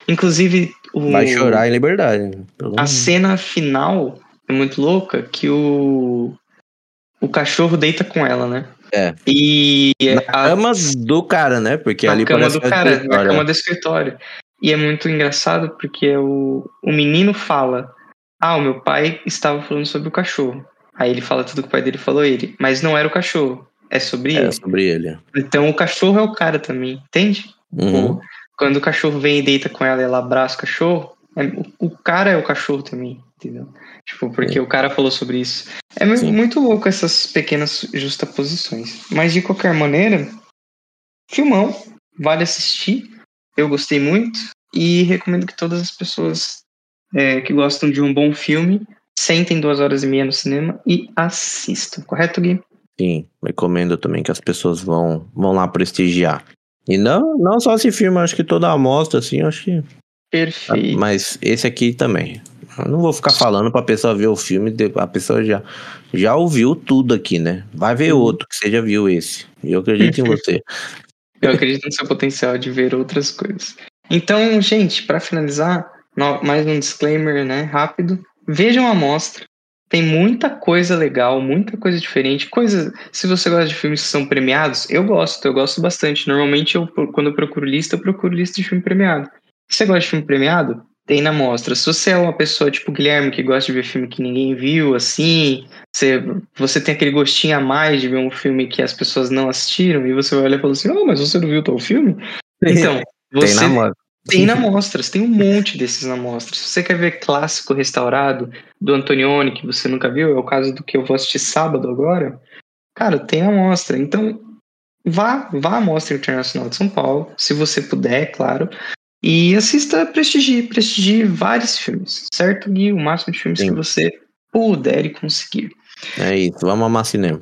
Inclusive, o, Vai chorar em liberdade. Pelo- a cena final é muito louca que o o cachorro deita com ela, né? É. E Na a, cama do cara, né? Porque na ali cama parece do cara, na cama do escritório. E é muito engraçado porque o, o menino fala: Ah, o meu pai estava falando sobre o cachorro. Aí ele fala tudo que o pai dele falou ele, mas não era o cachorro, é sobre É ele. sobre ele. Então o cachorro é o cara também, entende? Uhum. Quando o cachorro vem e deita com ela e ela abraça o cachorro, é- o, cara é o cachorro também, entendeu? Tipo, porque o cara falou sobre isso. É Sim. muito louco essas pequenas justaposições. Mas de qualquer maneira, filmão, vale assistir. Eu gostei muito e recomendo que todas as pessoas é, que gostam de um bom filme sentem duas horas e meia no cinema e assistam, correto, Gui? Sim, recomendo também que as pessoas vão, vão lá prestigiar. E não, não só esse filme, acho que toda a amostra, assim, acho que. Perfeito. Mas esse aqui também. Eu não vou ficar falando pra pessoa ver o filme, a pessoa já, já ouviu tudo aqui, né? Vai ver Uhum. outro, que você já viu esse. E eu acredito em você. Eu acredito no seu potencial de ver outras coisas. Então, gente, para finalizar, mais um disclaimer, né, rápido. Vejam a amostra. Tem muita coisa legal, muita coisa diferente. Coisa, se você gosta de filmes que são premiados, eu gosto, eu gosto bastante. Normalmente, eu, quando eu procuro lista, eu procuro lista de filme premiado. Se você gosta de filme premiado, tem na mostra. Se você é uma pessoa tipo Guilherme, que gosta de ver filme que ninguém viu, assim, você, você tem aquele gostinho a mais de ver um filme que as pessoas não assistiram, e você vai olhar e falar assim, oh, mas você não viu tal filme? Então, Tem você. Tem na mostras, tem um monte desses na mostra. Se você quer ver clássico restaurado do Antonioni, que você nunca viu, é o caso do que eu vou assistir sábado agora, cara, tem a mostra. Então, vá, vá à Mostra Internacional de São Paulo, se você puder, claro, e assista Prestigie, prestigie vários filmes, certo, Gui? O máximo de filmes Sim. que você puder e conseguir. É isso, vamos amar cinema.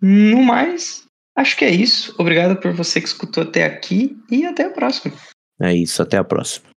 No mais, acho que é isso. Obrigado por você que escutou até aqui e até a próxima. É isso, até a próxima.